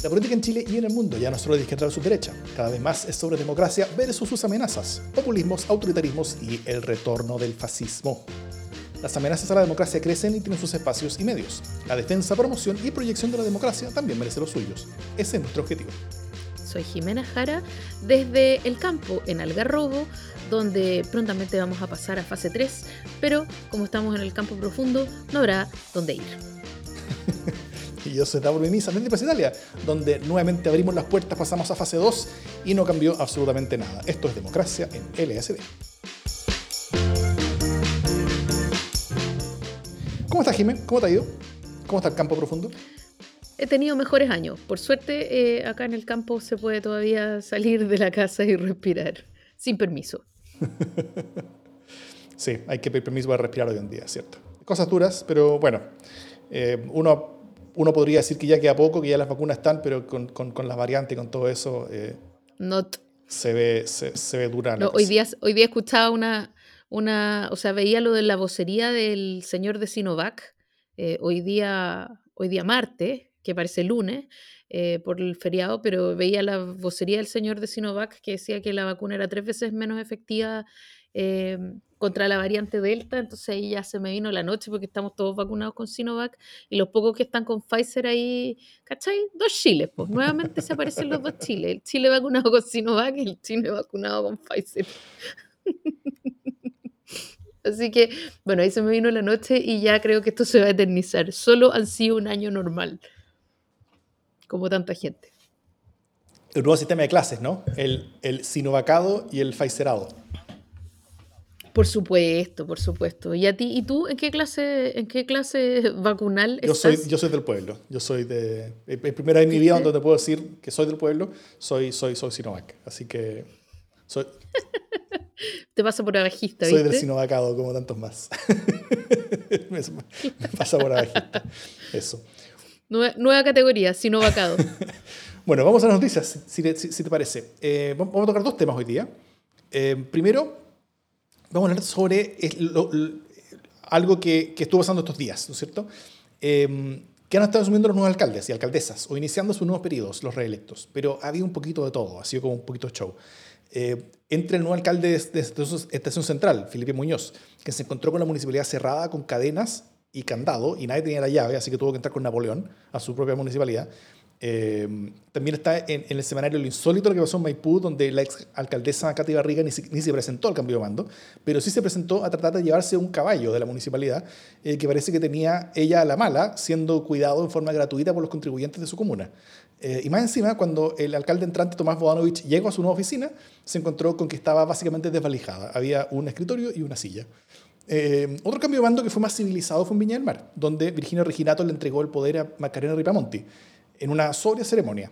La política en Chile y en el mundo ya no es solo de izquierda versus derecha, cada vez más es sobre democracia versus sus amenazas, populismos, autoritarismos y el retorno del fascismo. Las amenazas a la democracia crecen y tienen sus espacios y medios. La defensa, promoción y proyección de la democracia también merece los suyos. Ese es nuestro objetivo. Soy Jimena Jara desde el campo en Algarrobo, donde prontamente vamos a pasar a fase 3, pero como estamos en el campo profundo, no habrá dónde ir. y yo soy Davor Mimisa desde Plaza Italia, donde nuevamente abrimos las puertas, pasamos a fase 2 y no cambió absolutamente nada. Esto es democracia en LSD. ¿Cómo estás, Jimé? ¿Cómo te ha ido? ¿Cómo está el campo profundo? He tenido mejores años. Por suerte, eh, acá en el campo se puede todavía salir de la casa y respirar, sin permiso. sí, hay que pedir permiso para respirar hoy en día, ¿cierto? Cosas duras, pero bueno, eh, uno uno podría decir que ya queda poco, que ya las vacunas están, pero con, con, con las variantes con todo eso eh, se, ve, se, ve dura. La hoy, día, hoy día escuchaba una, una, o sea, veía lo de la vocería del señor de Sinovac, eh, hoy, día, hoy día martes, que parece lunes, eh, por el feriado, pero veía la vocería del señor de Sinovac que decía que la vacuna era tres veces menos efectiva Em, contra la variante Delta, entonces ahí ya se me vino la noche porque estamos todos vacunados con Sinovac y los pocos que están con Pfizer ahí, ¿cachai? Dos chiles, pues nuevamente se aparecen los dos chiles, el chile vacunado con Sinovac y el chile vacunado con Pfizer. Así que, bueno, ahí se me vino la noche y ya creo que esto se va a eternizar. Solo han sido un año normal, como tanta gente. El nuevo sistema de clases, ¿no? El, el sinovacado y el Pfizerado. Por supuesto, por supuesto. ¿Y a ti, y tú en qué clase, en qué clase vacunal yo Soy, yo soy del pueblo. Yo soy de. El primera vez en mi vida donde te puedo decir que soy del pueblo, soy, soy, soy Sinovac. Así que. Soy, te pasa por abajista, ¿viste? Soy del Sinovacado, como tantos más. me, pasa por abajista. Eso. Nueva, categoría, Sinovacado. bueno, vamos a las noticias, si, te parece. Eh, vamos a tocar dos temas hoy día. Eh, primero, vamos a hablar sobre algo que, estuvo pasando estos días, ¿no es cierto? Eh, que han estado asumiendo los nuevos alcaldes y alcaldesas o iniciando sus nuevos periodos, los reelectos. Pero ha habido un poquito de todo, ha sido como un poquito de show. Eh, entre el nuevo alcalde de, de, Estación Central, Felipe Muñoz, que se encontró con la municipalidad cerrada con cadenas y candado y nadie tenía la llave, así que tuvo que entrar con Napoleón a su propia municipalidad. Em, también está en, el semanario Lo Insólito, lo que pasó en Maipú, donde la ex alcaldesa Katy Barriga ni, ni, se presentó al cambio de mando, pero sí se presentó a tratar de llevarse un caballo de la municipalidad, eh, que parece que tenía ella a la mala, siendo cuidado en forma gratuita por los contribuyentes de su comuna. Eh, y más encima, cuando el alcalde entrante Tomás Bodanovich llegó a su nueva oficina, se encontró con que estaba básicamente desvalijada. Había un escritorio y una silla. Eh, otro cambio de mando que fue más civilizado fue en Viña del Mar, donde Virginia Reginato le entregó el poder a Macarena Ripamonti en una sobria ceremonia,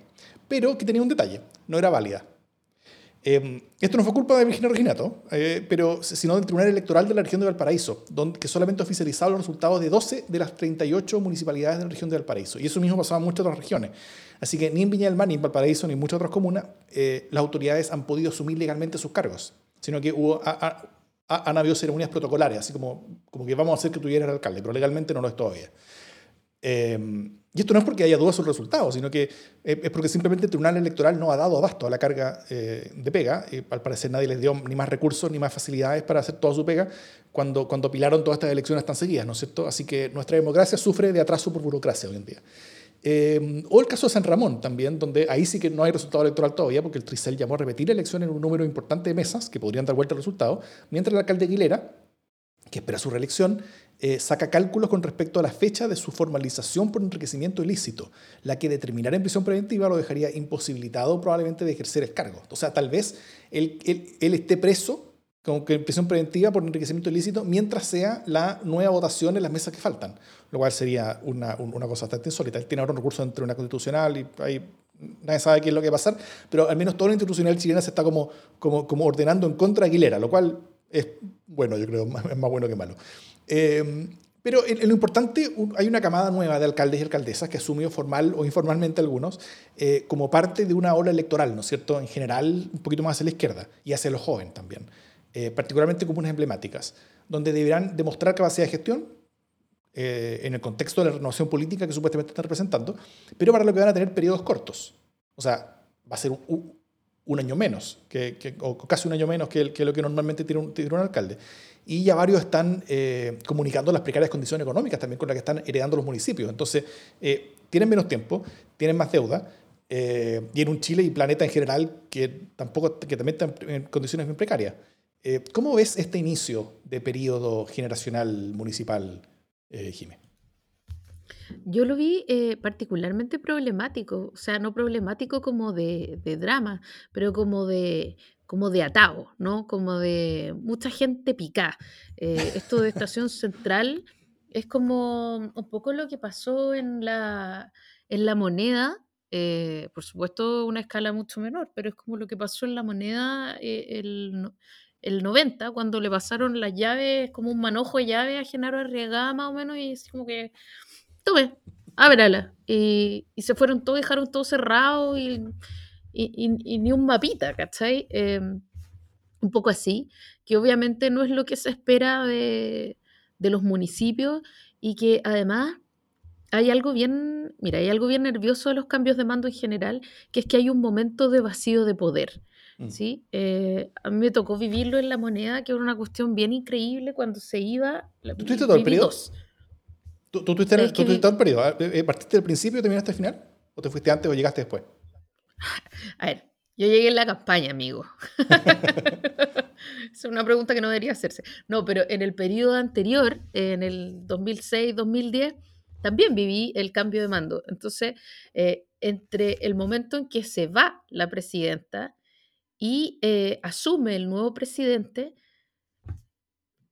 pero que tenía un detalle, no era válida. Eh, esto no fue culpa de Virginia Reginato, eh, pero, sino del Tribunal Electoral de la región de Valparaíso, donde, que solamente oficializaba los resultados de 12 de las 38 municipalidades de la región de Valparaíso. Y eso mismo pasaba en muchas otras regiones. Así que ni en Viña del Mar, ni en Valparaíso, ni en muchas otras comunas, eh, las autoridades han podido asumir legalmente sus cargos, sino que hubo, han habido ceremonias protocolares, así como, como que vamos a hacer que tú el alcalde, pero legalmente no lo es todavía. Y esto no es porque haya dudas sobre resultados, sino que eh, es porque simplemente el Tribunal Electoral no ha dado abasto a la carga eh, de pega. Y al parecer nadie les dio ni más recursos ni más facilidades para hacer toda su pega cuando, cuando pilaron todas estas elecciones tan seguidas, ¿no es cierto? Así que nuestra democracia sufre de atraso por burocracia hoy en día. Eh, o el caso de San Ramón también, donde ahí sí que no hay resultado electoral todavía, porque el Tricel llamó a repetir elecciones en un número importante de mesas que podrían dar vuelta al resultado, mientras el alcalde Aguilera, que espera su reelección, eh, saca cálculos con respecto a la fecha de su formalización por enriquecimiento ilícito, la que determinar en prisión preventiva lo dejaría imposibilitado probablemente de ejercer el cargo. O sea, tal vez él, esté preso como que en prisión preventiva por enriquecimiento ilícito mientras sea la nueva votación en las mesas que faltan, lo cual sería una, cosa bastante insólita. Él tiene ahora un recurso entre una constitucional y ahí nadie sabe qué es lo que va a pasar, pero al menos toda la institucional chilena se está como ordenando en contra de Aguilera, lo cual es bueno, yo creo, es más bueno que malo. Eh, pero en, lo importante, hay una camada nueva de alcaldes y alcaldesas que asumió formal o informalmente algunos eh, como parte de una ola electoral, ¿no es cierto? En general, un poquito más hacia la izquierda y hacia los jóvenes también, eh, particularmente comunas emblemáticas, donde deberán demostrar capacidad de gestión, eh, en el contexto de la renovación política que supuestamente están representando, pero para lo que van a tener periodos cortos. O sea, va a ser un, un año menos, que, o casi un año menos que, lo que normalmente tiene un, tiene un alcalde. Y ya varios están eh, comunicando las precarias condiciones económicas también con las que están heredando los municipios. Entonces, eh, tienen menos tiempo, tienen más deuda, eh, y en un Chile y planeta en general que, tampoco, que también están en condiciones muy precarias. ¿Cómo ves este inicio de periodo generacional municipal, Jiménez? Yo lo vi eh, particularmente problemático, o sea, no problemático como de, de drama, pero como de, como de atado, ¿no? Como de mucha gente picada. Eh, esto de Estación Central es como un poco lo que pasó en la, en la moneda, eh, por supuesto una escala mucho menor, pero es como lo que pasó en la moneda el, el 90, cuando le pasaron las llaves, como un manojo de llaves a Genaro Arriagada más o menos, y es como que tome, ábrala. Y, y se fueron todos, dejaron todo cerrado y, y, ni un mapita, ¿cachai? Em, un poco así, que obviamente no es lo que se espera de, de los municipios y que además hay algo bien, mira, hay algo bien nervioso de los cambios de mando en general, que es que hay un momento de vacío de poder. Mm. ¿sí? Eh, a mí me tocó vivirlo en la moneda, que era una cuestión bien increíble cuando se iba. ¿Tú tuviste todo el periodo? ¿Tú, tú, tuviste, el periodo? ¿eh? Eh, ¿Partiste del principio y terminaste al final? ¿O te fuiste antes o llegaste después? A ver, yo llegué en la campaña, amigo. es una pregunta que no debería hacerse. No, pero en el periodo anterior, en el 2006-2010, también viví el cambio de mando. Entonces, eh, entre el momento en que se va la presidenta y asume el nuevo presidente,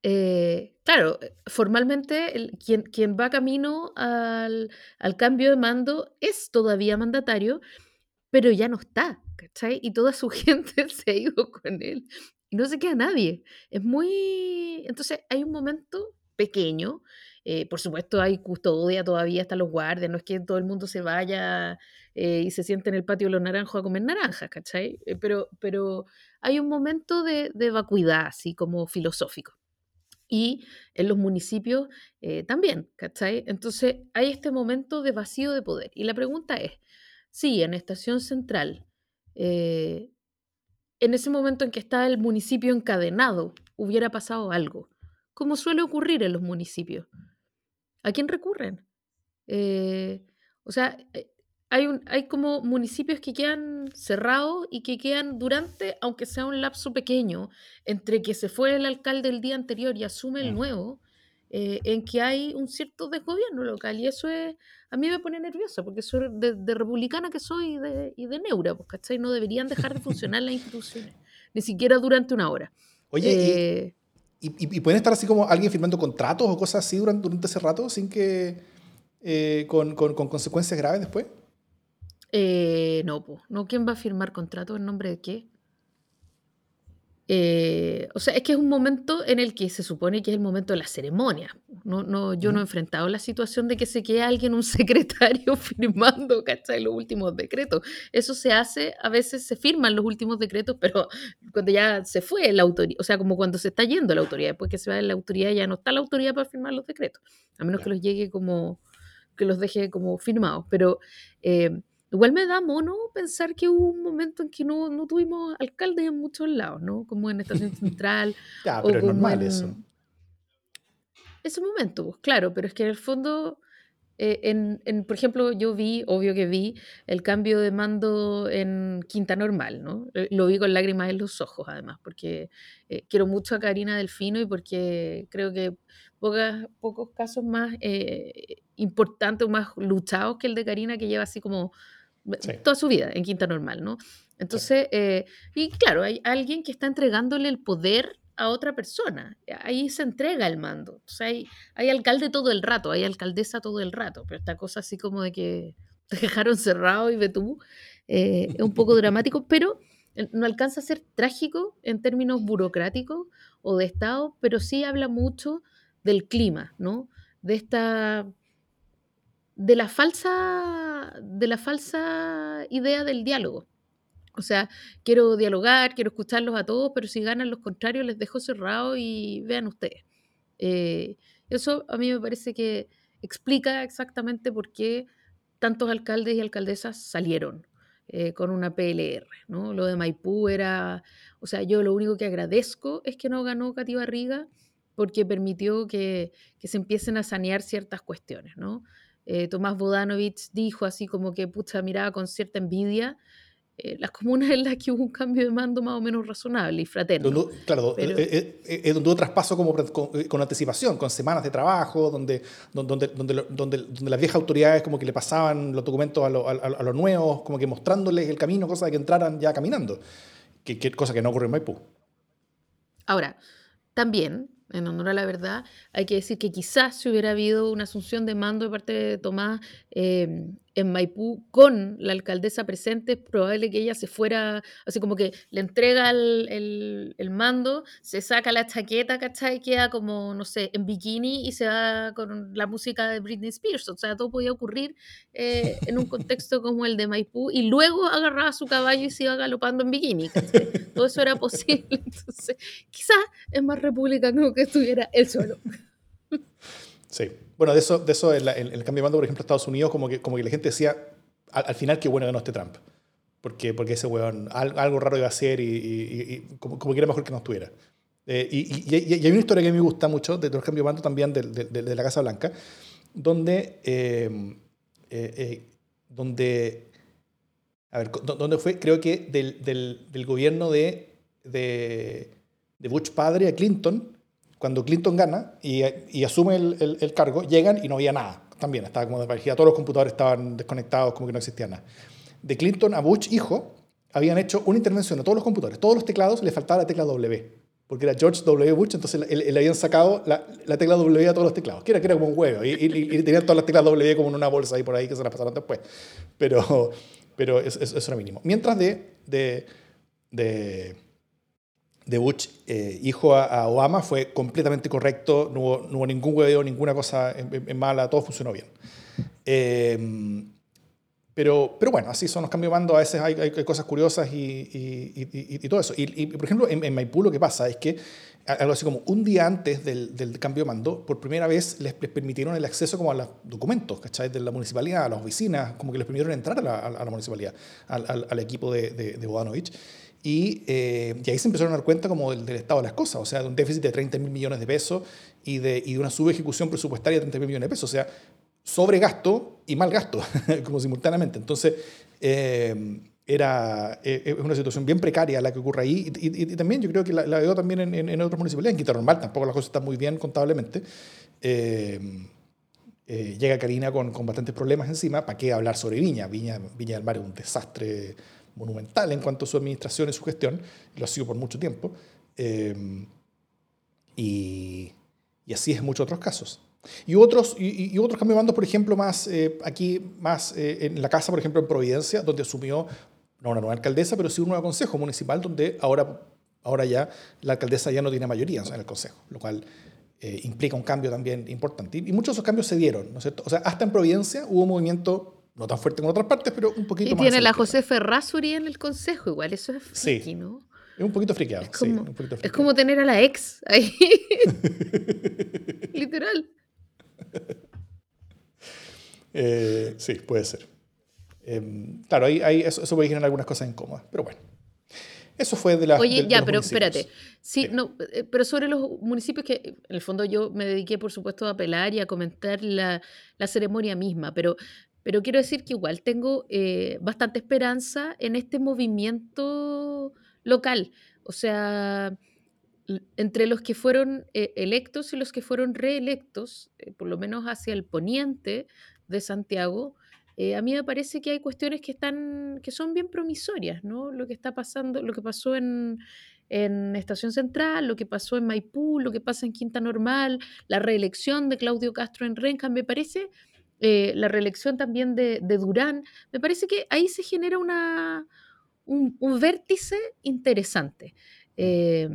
eh, claro, eh, formalmente quien, va camino al, cambio de mando es todavía mandatario, pero ya no está, ¿cachai? Y toda su gente se ha ido con él y no se queda nadie. Es muy... Entonces hay un momento pequeño, eh, por supuesto hay custodia todavía, hasta los guardias, no es que todo el mundo se vaya y se siente en el patio de los naranjos a comer naranjas, ¿cachai? pero, pero hay un momento de vacuidad, así como filosófico y en los municipios eh, también, ¿cachai? Entonces hay este momento de vacío de poder. Y la pregunta es, si en Estación Central, eh, en ese momento en que está el municipio encadenado, hubiera pasado algo, como suele ocurrir en los municipios, ¿a quién recurren? Eh, o sea, hay, un, hay como municipios que quedan cerrados y que quedan durante, aunque sea un lapso pequeño, entre que se fue el alcalde el día anterior y asume el nuevo, eh, en que hay un cierto desgobierno local. Y eso es, a mí me pone nerviosa, porque soy de, republicana que soy y de, y de neura, pues, ¿cachai? No deberían dejar de funcionar las instituciones, ni siquiera durante una hora. Oye, eh, y, y, pueden estar así como alguien firmando contratos o cosas así durante, durante ese rato sin que... Eh, con, con, con consecuencias graves después? Eh, no, pues, no, ¿quién va a firmar contrato? ¿En nombre de qué? Eh, o sea, es que es un momento en el que se supone que es el momento de la ceremonia. No, no, yo no he enfrentado la situación de que se quede alguien, un secretario, firmando, ¿cachai? Los últimos decretos. Eso se hace, a veces se firman los últimos decretos, pero cuando ya se fue la autoridad, o sea, como cuando se está yendo la autoridad, después que se va la autoridad ya no está la autoridad para firmar los decretos, a menos que los llegue como, que los deje como firmados. Pero... Eh, Igual me da mono pensar que hubo un momento en que no, no tuvimos alcaldes en muchos lados, ¿no? Como en Estación Central. ya, pero es normal eso. Ese momento, pues, claro, pero es que en el fondo, eh, en, en, por ejemplo, yo vi, obvio que vi, el cambio de mando en Quinta Normal, ¿no? Eh, lo vi con lágrimas en los ojos, además, porque eh, quiero mucho a Karina Delfino y porque creo que pocas, pocos casos más importantes o más luchados que el de Karina, que lleva así como toda su vida en Quinta Normal, ¿no? Entonces, eh, y claro, hay alguien que está entregándole el poder a otra persona. Ahí se entrega el mando. O sea, hay, hay alcalde todo el rato, hay alcaldesa todo el rato, pero esta cosa así como de que te dejaron cerrado y ve tú, eh, es un poco dramático, pero no alcanza a ser trágico en términos burocráticos o de Estado, pero sí habla mucho del clima, ¿no? De esta de la falsa, de la falsa idea del diálogo. O sea, quiero dialogar, quiero escucharlos a todos, pero si ganan los contrarios les dejo cerrado y vean ustedes. Eh, eso a mí me parece que explica exactamente por qué tantos alcaldes y alcaldesas salieron eh, con una PLR, ¿no? Lo de Maipú era, o sea, yo lo único que agradezco es que no ganó Cati Barriga porque permitió que, que se empiecen a sanear ciertas cuestiones, ¿no? Eh, Tomás Bodanovich dijo así como que, pucha, miraba con cierta envidia eh, las comunas en las que hubo un cambio de mando más o menos razonable y fraterno. Donde, claro, Pero- eh, eh, eh, donde hubo traspaso como con, eh, con anticipación, con semanas de trabajo, donde, donde, donde, donde, donde las viejas autoridades como que le pasaban los documentos a, lo- a los nuevos, como que mostrándoles el camino, cosa de que entraran ya caminando, que, que- cosa que no ocurrió en Maipú. Ahora, también, en honor a la verdad, hay que decir que quizás si hubiera habido una asunción de mando de parte de Tomás eh, en Maipú con la alcaldesa presente, es probable que ella se fuera, así como que le entrega el, el- el mando, se saca la chaqueta, ¿cachai? Queda como, no sé, en bikini y se va con la música de Britney Spears. O sea, todo podía ocurrir eh, en un contexto como el de Maipú y luego agarraba su caballo y se iba galopando en bikini, ¿cachai? Todo eso era posible. Entonces, quizás es más republicano que estuviera él solo. Sí. Bueno, de eso, de eso el cambio de mando, por ejemplo, Estados Unidos, como que, como que la gente decía al, al final que bueno ganó este Trump. Porque, porque ese weón al- algo raro iba a hacer y, como, como que era mejor que no estuviera. Eh, y, hay una historia que me gusta mucho de los cambios de mando también de, la Casa Blanca, donde, eh, eh, donde, a ver, do- donde fue, creo que del, del- gobierno de, de Bush padre a Clinton, cuando Clinton gana y, y asume el, el- el cargo, llegan y no había nada. También estaba como desvanecida, todos los computadores estaban desconectados, como que no existía nada. De Clinton a Bush, hijo, habían hecho una intervención a todos los computadores, todos los teclados, le faltaba la tecla W, porque era George W. Bush, entonces le, habían sacado la, la tecla W a todos los teclados, que era, que era como un huevo, y, y- y tenían todas las teclas W como en una bolsa ahí por ahí que se las pasaron después. Pero, pero eso- eso era mínimo. Mientras de, de, de, de Bush, eh, hijo a, Obama, fue completamente correcto, no hubo, ningún hueveo, ninguna cosa mala, todo funcionó bien. Eh, pero, pero bueno, así son los cambios de mando, a veces hay, cosas curiosas y, y- y- todo eso. Y, por ejemplo, en, en Maipú lo que pasa es que algo así como un día antes del, del cambio de mando, por primera vez les, permitieron el acceso como a los documentos, ¿cachai? De la municipalidad, a las oficinas, como que les permitieron entrar a la, municipalidad, al, al- al equipo de, de, de Bodanovich. Y, eh, y ahí se empezaron a dar cuenta como del, del estado de las cosas, o sea, de un déficit de 30 mil millones de pesos y de, y de una subejecución presupuestaria de 30 mil millones de pesos. O sea, sobregasto y mal gasto, como simultáneamente. Entonces, eh, era, eh, es una situación bien precaria la que ocurre ahí. Y, y- y también yo creo que la, la veo también en, en, en otras municipalidades. En Quinta Normal tampoco las cosas están muy bien contablemente. Eh, eh, llega Karina con, con bastantes problemas encima. ¿Para qué hablar sobre Viña? Viña? Viña del Mar es un desastre monumental en cuanto a su administración y su gestión. Lo ha sido por mucho tiempo. Eh, y, así es en muchos otros casos. Y otros, y, y- otros cambios de mando, por ejemplo, más eh, aquí, más eh, en la casa, por ejemplo, en Providencia, donde asumió, no una nueva alcaldesa, pero sí un nuevo consejo municipal, donde ahora, ahora ya la alcaldesa ya no tiene mayoría en el consejo, lo cual implica un cambio también importante. Y, y muchos de esos cambios se dieron, ¿no es cierto? O sea, hasta en Providencia hubo un movimiento, no tan fuerte como en otras partes, pero un poquito Y más. tiene hacia la. José Ferrazuri en el consejo, igual, eso es Sí. friki, ¿no? Es un poquito friqueado, sí, como, un poquito es como tener a la ex ahí. Literal. Eh, sí, puede ser. Eh, claro, ahí, ahí eso, eso puede generar algunas cosas incómodas, pero bueno. Eso fue de la. Oye, de- ya, pero espérate. Sí, Sí. no, eh, pero sobre los municipios que en el fondo yo me dediqué, por supuesto, a apelar y a comentar la, la ceremonia misma, pero, pero quiero decir que igual tengo eh, bastante esperanza en este movimiento local. O sea, entre los que fueron eh, electos y los que fueron reelectos, eh, por lo menos hacia el poniente de Santiago, a mí me parece que hay cuestiones que están, que son bien promisorias, ¿no? Lo que está pasando, lo que pasó en, en Estación Central, lo que pasó en Maipú, lo que pasa en Quinta Normal, la reelección de Claudio Castro en Renca, me parece, eh, la reelección también de, de Durán, me parece que ahí se genera una, un, un vértice interesante. Eh,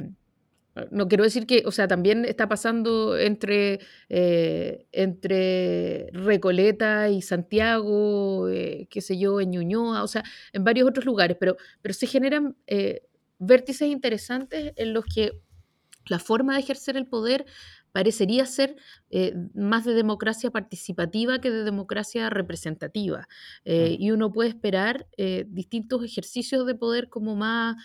no quiero decir que, o sea, también está pasando entre, eh, entre Recoleta y Santiago, eh, qué sé yo, en Ñuñoa, o sea, en varios otros lugares, pero, pero se generan eh, vértices interesantes en los que la forma de ejercer el poder parecería ser eh, más de democracia participativa que de democracia representativa. Eh, y uno puede esperar eh, distintos ejercicios de poder como más,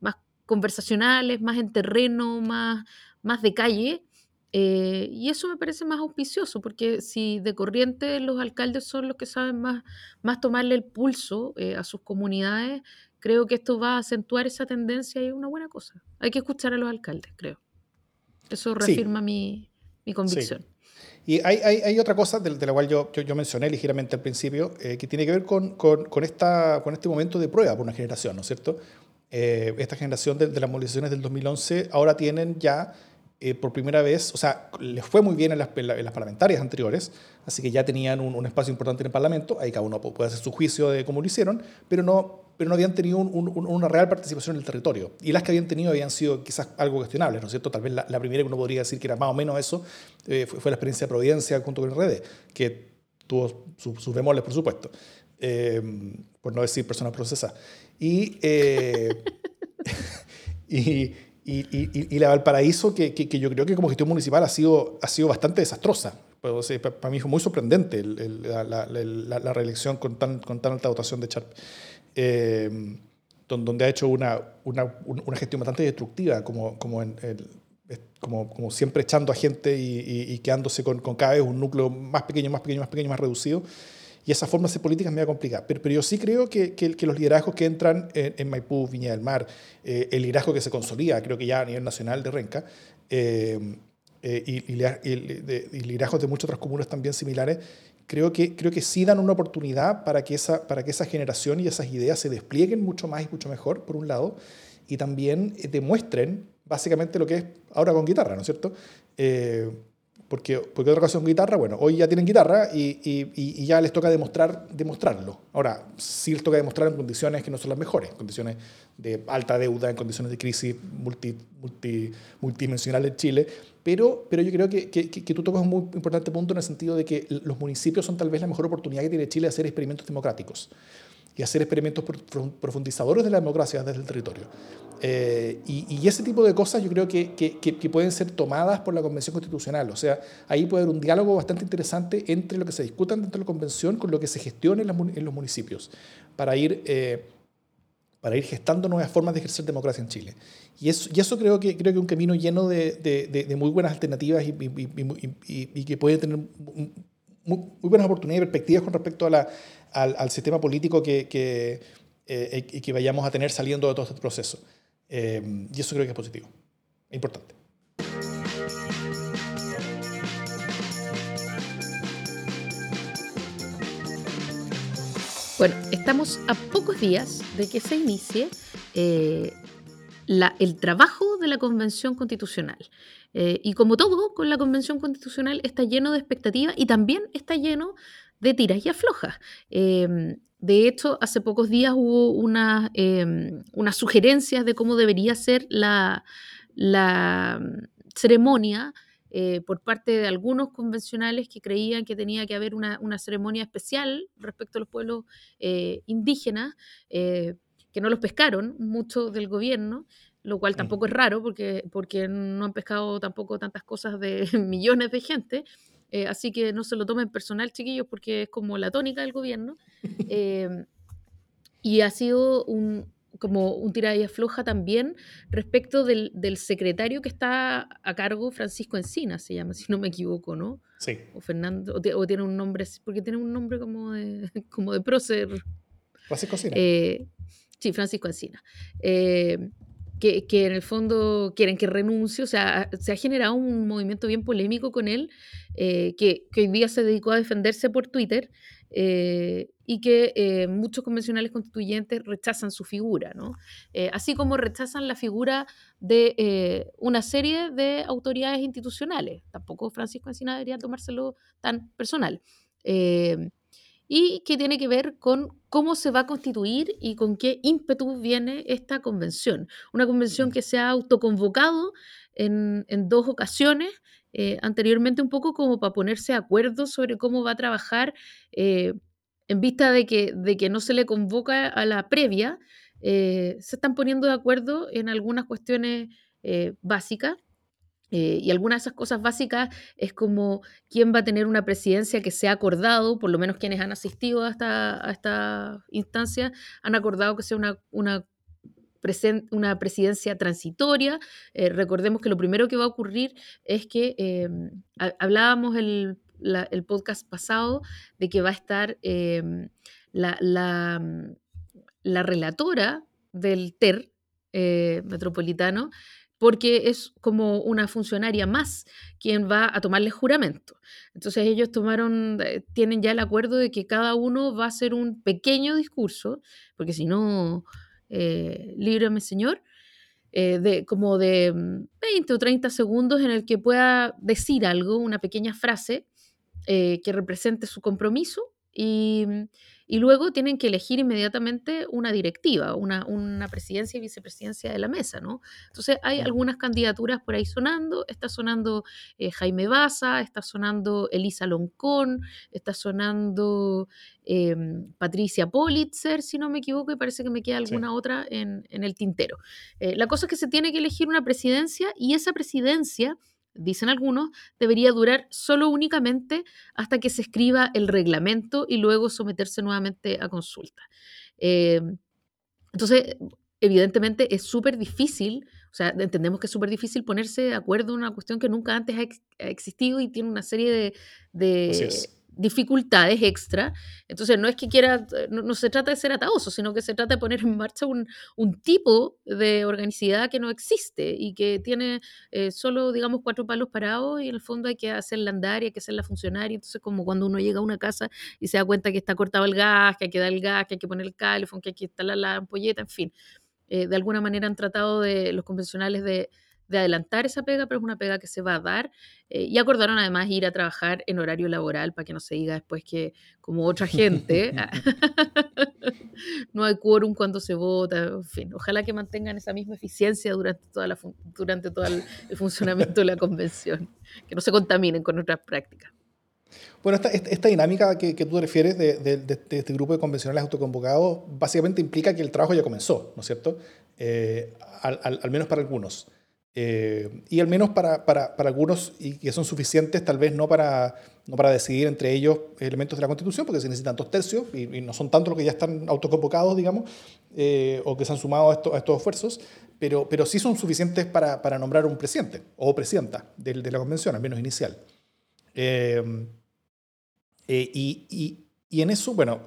más conversacionales, más en terreno, más, más de calle. y eso me parece más auspicioso, porque si de corriente los alcaldes son los que saben más, más tomarle el pulso a sus comunidades, creo que esto va a acentuar esa tendencia y es una buena cosa. Hay que escuchar a los alcaldes, creo. Eso reafirma mi, mi, convicción. Y hay, hay, hay, otra cosa de, la cual yo, yo, mencioné ligeramente al principio, eh, que tiene que ver con, con, con, esta, con este momento de prueba por una generación, ¿no es cierto? Eh, esta generación de, de, las movilizaciones del 2011 ahora tienen ya eh, por primera vez, o sea, les fue muy bien en las, en las parlamentarias anteriores, así que ya tenían un, un, espacio importante en el Parlamento, ahí cada uno puede hacer su juicio de cómo lo hicieron, pero no, pero no habían tenido una real participación en el territorio. Y las que habían tenido habían sido quizás algo cuestionables, ¿no es cierto? Tal vez la, primera que uno podría decir que era más o menos eso eh, fue, la experiencia de Providencia junto con el RD, que tuvo sus bemoles, por supuesto, eh, por no decir personas procesadas. Y, eh, y, y, la Valparaíso, que, que, yo creo que como gestión municipal ha sido, ha sido bastante desastrosa. Pues, para mí fue muy sorprendente la, la, la, reelección con tan, con tan alta votación de Charp. Em, donde ha hecho una, una, una, gestión bastante destructiva, como, como, en, como, como, siempre echando a gente y, quedándose con, con, cada vez un núcleo más pequeño, más pequeño, más pequeño, más reducido. Y esa forma de hacer política es medio complicada. Pero, pero yo sí creo que, que, los liderazgos que entran en, Maipú, Viña del Mar, eh, el liderazgo que se consolida, creo que ya a nivel nacional de Renca, em, eh, y, y, liderazgos de muchas otras comunas también similares, creo que, creo que sí dan una oportunidad para que, esa, para que esa generación y esas ideas se desplieguen mucho más y mucho mejor, por un lado, y también eh, demuestren básicamente lo que es ahora con guitarra, ¿no es cierto? Porque, porque otra con guitarra, bueno, hoy ya tienen guitarra y, y, ya les toca demostrar, demostrarlo. Ahora, sí les toca demostrar en condiciones que no son las mejores, en condiciones de alta deuda, en condiciones de crisis multi, multi, multidimensional en Chile, pero, pero yo creo que, que, que, tú tocas un muy importante punto en el sentido de que los municipios son tal vez la mejor oportunidad que tiene Chile de hacer experimentos democráticos y hacer experimentos profundizadores de la democracia desde el territorio. Eh, y, ese tipo de cosas yo creo que, que, pueden ser tomadas por la Convención Constitucional. O sea, ahí puede haber un diálogo bastante interesante entre lo que se discuta dentro de la Convención con lo que se gestiona en, los municipios, para ir, eh, para ir gestando nuevas formas de ejercer democracia en Chile. Y eso, y eso creo que creo que un camino lleno de, de, muy buenas alternativas y, y, que puede tener muy, muy, buenas oportunidades y perspectivas con respecto a la, al, sistema político que, que, eh, que vayamos a tener saliendo de todo este proceso. Eh, y eso creo que es positivo, importante. Bueno, estamos a pocos días de que se inicie eh, la, el trabajo de la Convención Constitucional. Eh, y como todo con la Convención Constitucional está lleno de expectativas y también está lleno de tiras y aflojas. De hecho, hace pocos días hubo em, unas sugerencias de cómo debería ser la, mm, ceremonia eh, por parte de algunos convencionales que creían que tenía que haber una, ceremonia especial respecto a los pueblos eh, indígenas, eh, que no los pescaron mucho del gobierno, lo cual tampoco es raro porque, porque no han pescado tampoco tantas cosas de millones de gente. Eh, así que no se lo tomen personal, chiquillos, porque es como la tónica del gobierno. Em, y ha sido un, como un tira y afloja también respecto del, del, secretario que está a cargo, Francisco Encina se llama, si no me equivoco, ¿no? Sí. O Fernando, o, tiene un nombre, porque tiene un nombre como de, como de prócer. Francisco Encina. Eh, sí, Francisco Encina. Eh, que, que, en el fondo quieren que renuncie, o sea, se ha generado un movimiento bien polémico con él, eh, que, que, hoy día se dedicó a defenderse por Twitter eh, y que eh, muchos convencionales constituyentes rechazan su figura, ¿no? así como rechazan la figura de una serie de autoridades institucionales. Tampoco Francisco Encina debería tomárselo tan personal y que tiene que ver con cómo se va a constituir y con qué ímpetu viene esta convención. Una convención que se ha autoconvocado en, en dos ocasiones, eh, anteriormente un poco como para ponerse de acuerdo sobre cómo va a trabajar eh, en vista de que, de que no se le convoca a la previa, eh, se están poniendo de acuerdo en algunas cuestiones básicas Eh, y algunas de esas cosas básicas es como quién va a tener una presidencia que se ha acordado, por lo menos quienes han asistido a esta, a esta instancia, han acordado que sea una, una, una presidencia transitoria. Eh, recordemos que lo primero que va a ocurrir es que em, hablábamos el, el, podcast pasado de que va a estar la, la, la, relatora del TER eh, metropolitano porque es como una funcionaria más quien va a tomarle juramento. Entonces ellos tomaron, eh, tienen ya el acuerdo de que cada uno va a hacer un pequeño discurso, porque si no, eh, líbrame señor, eh, de, como de 20 mm, o 30 segundos en el que pueda decir algo, una pequeña frase eh, que represente su compromiso y, mm, y luego tienen que elegir inmediatamente una directiva, una, una, presidencia y vicepresidencia de la mesa, ¿no? Entonces hay algunas candidaturas por ahí sonando, está sonando eh, Jaime Baza, está sonando Elisa Loncón, está sonando em, Patricia Politzer, si no me equivoco, y parece que me queda alguna otra en, en, el tintero. Eh, la cosa es que se tiene que elegir una presidencia y esa presidencia dicen algunos, debería durar solo únicamente hasta que se escriba el reglamento y luego someterse nuevamente a consulta. Em, entonces, evidentemente es súper difícil, o sea, entendemos que es súper difícil ponerse de acuerdo en una cuestión que nunca antes ha, existido y tiene una serie de, de dificultades extra. Entonces, no es que quiera, no, se trata de ser ataoso, sino que se trata de poner en marcha un, un tipo de organicidad que no existe y que tiene eh, solo, digamos, cuatro palos parados y en el fondo hay que hacerla andar y hay que hacerla funcionar. Y entonces, como cuando uno llega a una casa y se da cuenta que está cortado el gas, que hay que dar el gas, que hay que poner el calefón, que hay que instalar la ampolleta, en fin. Eh, de alguna manera han tratado de los convencionales de de adelantar esa pega, pero es una pega que se va a dar. Eh, y acordaron además ir a trabajar en horario laboral para que no se diga después que, como otra gente, no hay quórum cuando se vota. En fin, ojalá que mantengan esa misma eficiencia durante, toda la, durante todo el, funcionamiento de la convención, que no se contaminen con otras prácticas. Bueno, esta, esta dinámica que, que, tú te refieres de, de, este grupo de convencionales autoconvocados básicamente implica que el trabajo ya comenzó, ¿no es cierto? Eh, al, al, al menos para algunos. Eh, y al menos para, para, para, algunos, y que son suficientes tal vez no para, no para decidir entre ellos elementos de la Constitución, porque se necesitan dos tercios, y, no son tantos los que ya están autoconvocados, digamos, eh, o que se han sumado a, a, estos esfuerzos, pero, pero sí son suficientes para, para nombrar un presidente o presidenta de, de, la Convención, al menos inicial. Eh, y, y, y, en eso, bueno,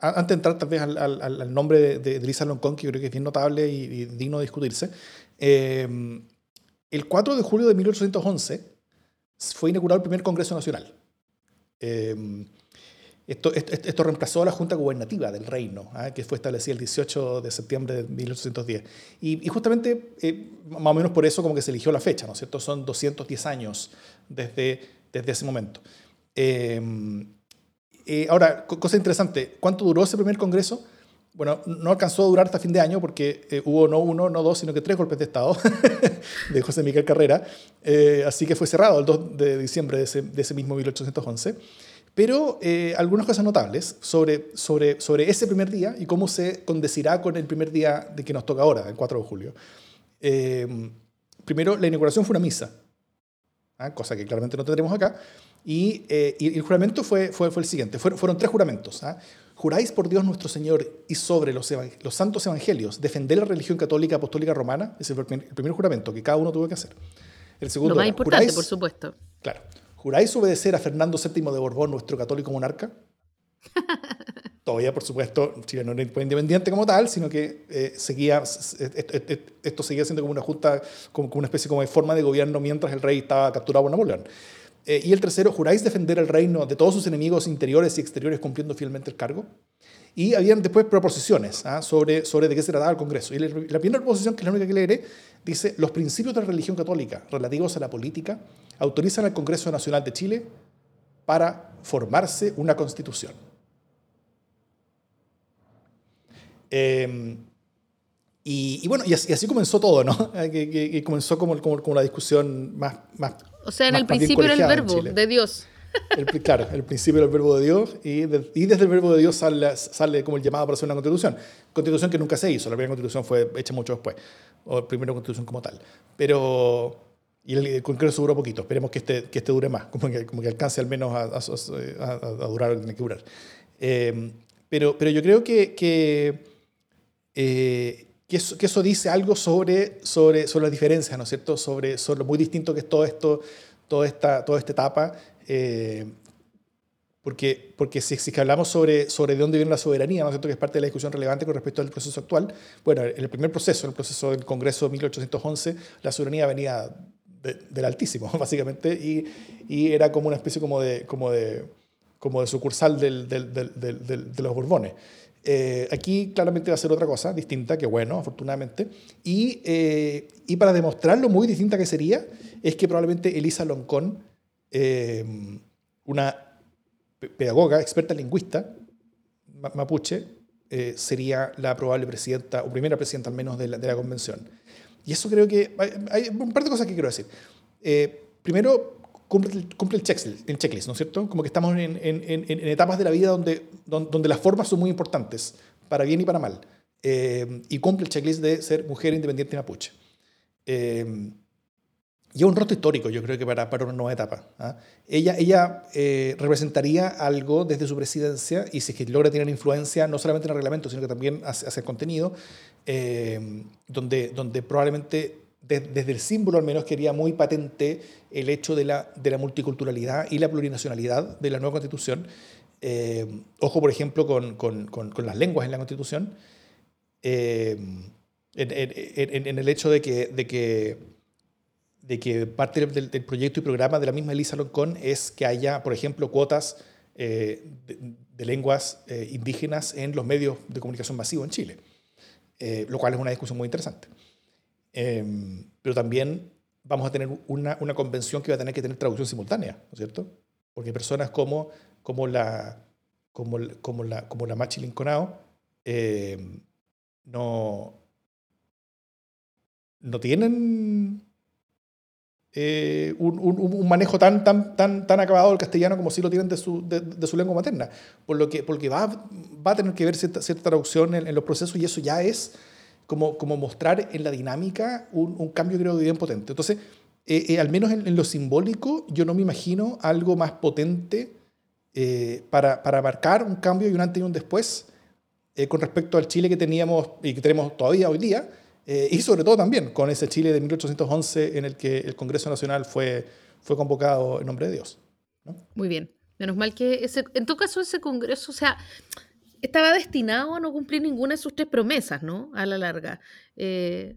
antes de entrar tal vez al, al, al nombre de, de, Lisa Loncón, que yo creo que es bien notable y, y digno de discutirse, eh, el 4 de julio de 1811 fue inaugurado el primer Congreso Nacional. Eh, esto, reemplazó a la Junta Gubernativa del Reino, ¿ah? que fue establecida el 18 de septiembre de 1810. Y, justamente, eh, más o menos por eso como que se eligió la fecha, ¿no es cierto? Son 210 años desde, desde ese momento. ahora, cosa interesante, ¿cuánto duró ese primer Congreso? Bueno, no alcanzó a durar hasta fin de año porque eh, hubo no uno, no dos, sino que tres golpes de Estado de José Miguel Carrera. Eh, así que fue cerrado el 2 de diciembre de ese, de ese mismo 1811. Pero eh, algunas cosas notables sobre, sobre, sobre ese primer día y cómo se condecirá con el primer día de que nos toca ahora, el 4 de julio. primero, la inauguración fue una misa, ¿ah? cosa que claramente no tendremos acá. Y, el juramento fue, fue, fue el siguiente. Fueron, fueron tres juramentos. ¿ah? ¿Juráis por Dios nuestro Señor y sobre los, los, santos evangelios defender la religión católica apostólica romana? Ese fue el primer, juramento que cada uno tuvo que hacer. El segundo Lo más importante, por supuesto. Claro. ¿Juráis obedecer a Fernando VII de Borbón, nuestro católico monarca? Todavía, por supuesto, Chile no era independiente como tal, sino que eh, seguía, esto seguía siendo como una junta, como una especie como de forma de gobierno mientras el rey estaba capturado por Napoleón. Eh, y el tercero, ¿juráis defender el reino de todos sus enemigos interiores y exteriores cumpliendo fielmente el cargo? Y habían después proposiciones ¿ah? sobre, sobre de qué se trataba el Congreso. Y la, primera proposición, que es la única que leeré, dice, los principios de la religión católica relativos a la política autorizan al Congreso Nacional de Chile para formarse una constitución. Em, y, bueno, y así, comenzó todo, ¿no? que, comenzó como, como, como, la discusión más, más o sea, en el principio era el verbo de Dios. claro, el principio era el verbo de Dios y, y, desde el verbo de Dios sale, sale como el llamado para hacer una constitución. Constitución que nunca se hizo, la primera constitución fue hecha mucho después, o la primera constitución como tal. Pero, Y el, Congreso duró poquito. Esperemos que este, que este dure más, como que, como que alcance al menos a, a, durar lo que tiene que durar. Eh, pero, pero yo creo que, que, eh, que, eso, que, eso, dice algo sobre, sobre, sobre las diferencias, ¿no es cierto? Sobre, sobre lo muy distinto que es todo esto, toda esta, toda esta etapa. Eh, porque, porque si, si hablamos sobre, sobre de dónde viene la soberanía, ¿no es cierto? que es parte de la discusión relevante con respecto al proceso actual, bueno, en el primer proceso, el proceso del Congreso de 1811, la soberanía venía del Altísimo, básicamente, y, y, era como una especie como de, como de, como de sucursal del, del, de los Borbones. Eh, aquí claramente va a ser otra cosa, distinta, que bueno, afortunadamente. Y, eh, y para demostrar lo muy distinta que sería, es que probablemente Elisa Loncón, eh, una pedagoga, experta lingüista, mapuche, eh, sería la probable presidenta, o primera presidenta al menos de la, de la convención. Y eso creo que... Hay, un par de cosas que quiero decir. Eh, primero, cumple, cumple el, checklist, el, checklist, ¿no es cierto? Como que estamos en, en, en, etapas de la vida donde, donde, las formas son muy importantes, para bien y para mal. Eh, y cumple el checklist de ser mujer independiente mapuche. Eh, y es un rostro histórico, yo creo que para, para una nueva etapa. ¿ah? Ella, ella eh, representaría algo desde su presidencia y si es que logra tener influencia no solamente en el reglamento, sino que también hacia, el contenido, eh, donde, donde probablemente desde el símbolo al menos quería muy patente el hecho de la, de la multiculturalidad y la plurinacionalidad de la nueva constitución. Eh, ojo, por ejemplo, con, con, con, las lenguas en la constitución, en, en, el hecho de que, de que de que parte del, proyecto y programa de la misma Elisa Loncón es que haya, por ejemplo, cuotas eh, de, lenguas eh, indígenas en los medios de comunicación masivo en Chile, eh, lo cual es una discusión muy interesante. Em, pero también vamos a tener una, una, convención que va a tener que tener traducción simultánea, ¿no es cierto? Porque personas como, como, la, como, como, la, como la Machi Linconao em, no, no tienen eh, un, un, manejo tan, tan, tan, tan acabado del castellano como si lo tienen de su, de, su lengua materna. Por lo que, porque va, va a tener que ver cierta, cierta traducción en, los procesos y eso ya es como, como mostrar en la dinámica un, cambio, creo, bien potente. Entonces, eh, eh, al menos en, lo simbólico, yo no me imagino algo más potente para, para marcar un cambio y un antes y un después con respecto al Chile que teníamos y que tenemos todavía hoy día eh, y sobre todo también con ese Chile de 1811 en el que el Congreso Nacional fue, fue convocado en nombre de Dios. Muy bien. Menos mal que ese, en todo caso ese Congreso, o sea, estaba destinado a no cumplir ninguna de sus tres promesas, ¿no? A la larga. Eh,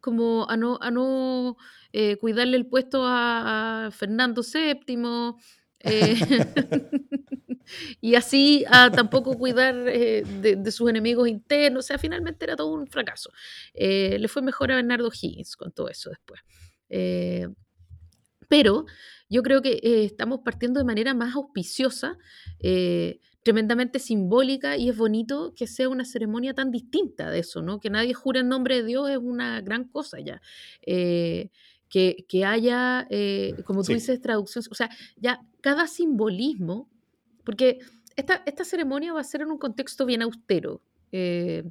como a no, a no eh, cuidarle el puesto a, Fernando VII. y así a tampoco cuidar eh, de, sus enemigos internos. O sea, finalmente era todo un fracaso. Eh, le fue mejor a Bernardo Higgins con todo eso después. Eh, pero yo creo que estamos partiendo de manera más auspiciosa, tremendamente simbólica, y es bonito que sea una ceremonia tan distinta de eso, ¿no? Que nadie jure en nombre de Dios es una gran cosa ya. Que, que, haya, como tú dices, traducción, o sea, ya cada simbolismo porque esta, esta ceremonia va a ser en un contexto bien austero. Eh,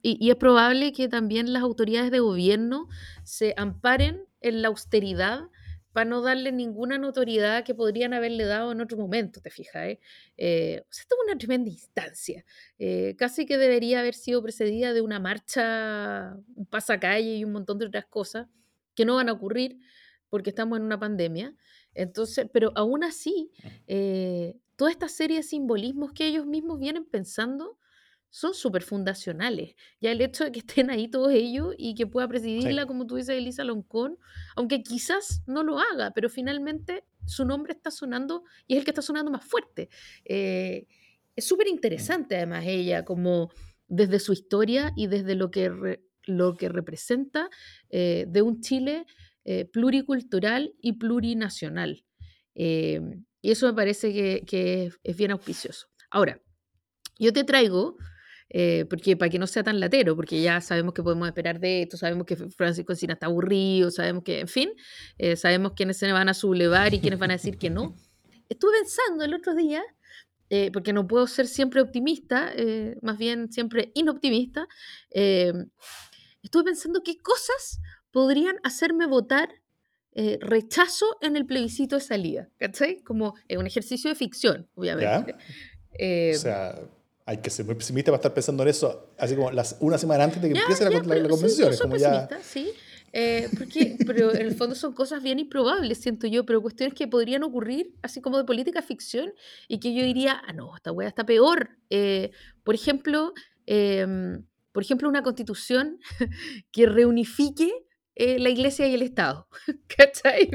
y, es probable que también las autoridades de gobierno se amparen en la austeridad para no darle ninguna notoriedad que podrían haberle dado en otro momento, ¿te fijas? Eh? eh esto es una tremenda instancia. Eh, casi que debería haber sido precedida de una marcha, un pasacalle y un montón de otras cosas que no van a ocurrir porque estamos en una pandemia. Entonces, pero aún así, toda esta serie de simbolismos que ellos mismos vienen pensando son súper fundacionales. Ya el hecho de que estén ahí todos ellos y que pueda presidirla, como tú dices, Elisa Loncón, aunque quizás no lo haga, pero finalmente su nombre está sonando y es el que está sonando más fuerte. Eh, es súper mm. interesante además ella, como desde su historia y desde lo que, lo que representa eh, de un Chile eh, pluricultural y plurinacional. Y eso me parece que, es bien auspicioso. Ahora, yo te traigo, eh, porque para que no sea tan latero, porque ya sabemos que podemos esperar de esto, sabemos que Francisco Encina está aburrido, sabemos que, en fin, eh, sabemos quiénes se van a sublevar y quiénes van a decir que no. Estuve pensando el otro día, eh, porque no puedo ser siempre optimista, más bien siempre inoptimista, estuve pensando qué cosas podrían hacerme votar eh, rechazo en el plebiscito de salida, ¿cachai? Como un ejercicio de ficción, obviamente. o sea, hay que ser muy pesimista para estar pensando en eso, así como las, una semana antes de que empiece la, convención. Sí, como pesimista, sí. Eh, porque, pero en el fondo son cosas bien improbables, siento yo, pero cuestiones que podrían ocurrir, así como de política ficción, y que yo diría, ah, no, esta weá está peor. Eh, por ejemplo, em, por ejemplo, una constitución que reunifique eh, la iglesia y el Estado. ¿Cachai?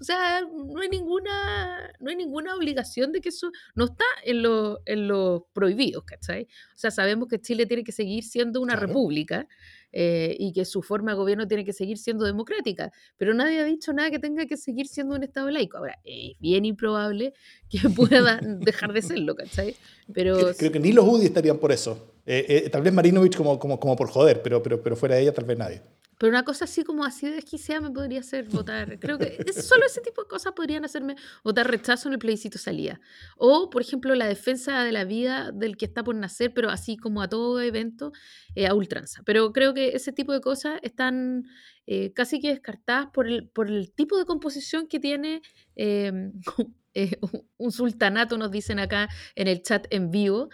o sea, no hay, ninguna, no hay ninguna obligación de que eso no está en los en lo prohibidos, ¿cachai? O sea, sabemos que Chile tiene que seguir siendo una república eh, y que su forma de gobierno tiene que seguir siendo democrática, pero nadie ha dicho nada que tenga que seguir siendo un Estado laico. Ahora, es bien improbable que pueda dejar de serlo, ¿cachai? Pero... Creo que ni los UDI estarían por eso. Eh, eh, tal vez Marinovich como, como, como por joder, pero, pero, pero fuera de ella tal vez nadie. Pero una cosa así como así de desquiciada me podría hacer votar. Creo que solo ese tipo de cosas podrían hacerme votar rechazo en el plebiscito salida. O, por ejemplo, la defensa de la vida del que está por nacer, pero así como a todo evento, eh, a ultranza. Pero creo que ese tipo de cosas están eh, casi que descartadas por el, por el tipo de composición que tiene em, eh, un sultanato, nos dicen acá en el chat en vivo.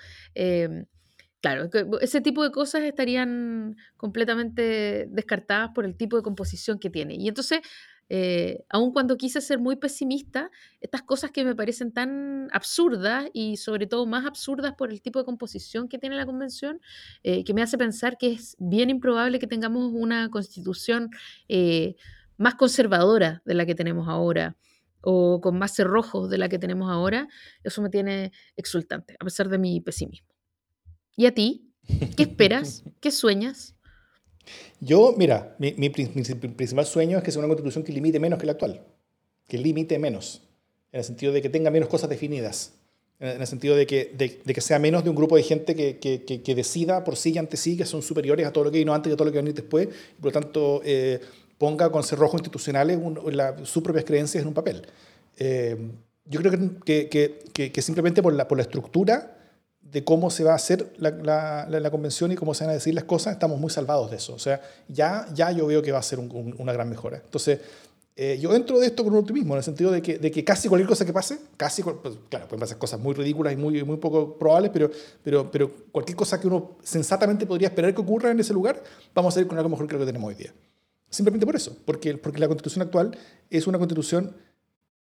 Claro, ese tipo de cosas estarían completamente descartadas por el tipo de composición que tiene. Y entonces, eh, aun cuando quise ser muy pesimista, estas cosas que me parecen tan absurdas y sobre todo más absurdas por el tipo de composición que tiene la convención, eh, que me hace pensar que es bien improbable que tengamos una constitución eh, más conservadora de la que tenemos ahora o con más cerrojos de la que tenemos ahora, eso me tiene exultante, a pesar de mi pesimismo. ¿Y a ti? ¿Qué esperas? ¿Qué sueñas? Yo, mira, mi, principal sueño es que sea una constitución que limite menos que la actual, que limite menos, en el sentido de que tenga menos cosas definidas, en el sentido de que, de, que sea menos de un grupo de gente que, que, que, decida por sí y ante sí que son superiores a todo lo que vino antes y a todo lo que va a venir después, y por lo tanto eh, ponga con cerrojos institucionales sus propias creencias en un papel. Eh, yo creo que, simplemente por la, por la estructura de cómo se va a hacer la, la, convención y cómo se van a decir las cosas, estamos muy salvados de eso. O sea, ya, ya yo veo que va a ser una gran mejora. Entonces, eh, yo entro de esto con un optimismo, en el sentido de que, de que casi cualquier cosa que pase, casi, pues, claro, pueden pasar cosas muy ridículas y muy, muy poco probables, pero, pero, pero cualquier cosa que uno sensatamente podría esperar que ocurra en ese lugar, vamos a ir con algo mejor que lo que tenemos hoy día. Simplemente por eso, porque, porque la constitución actual es una constitución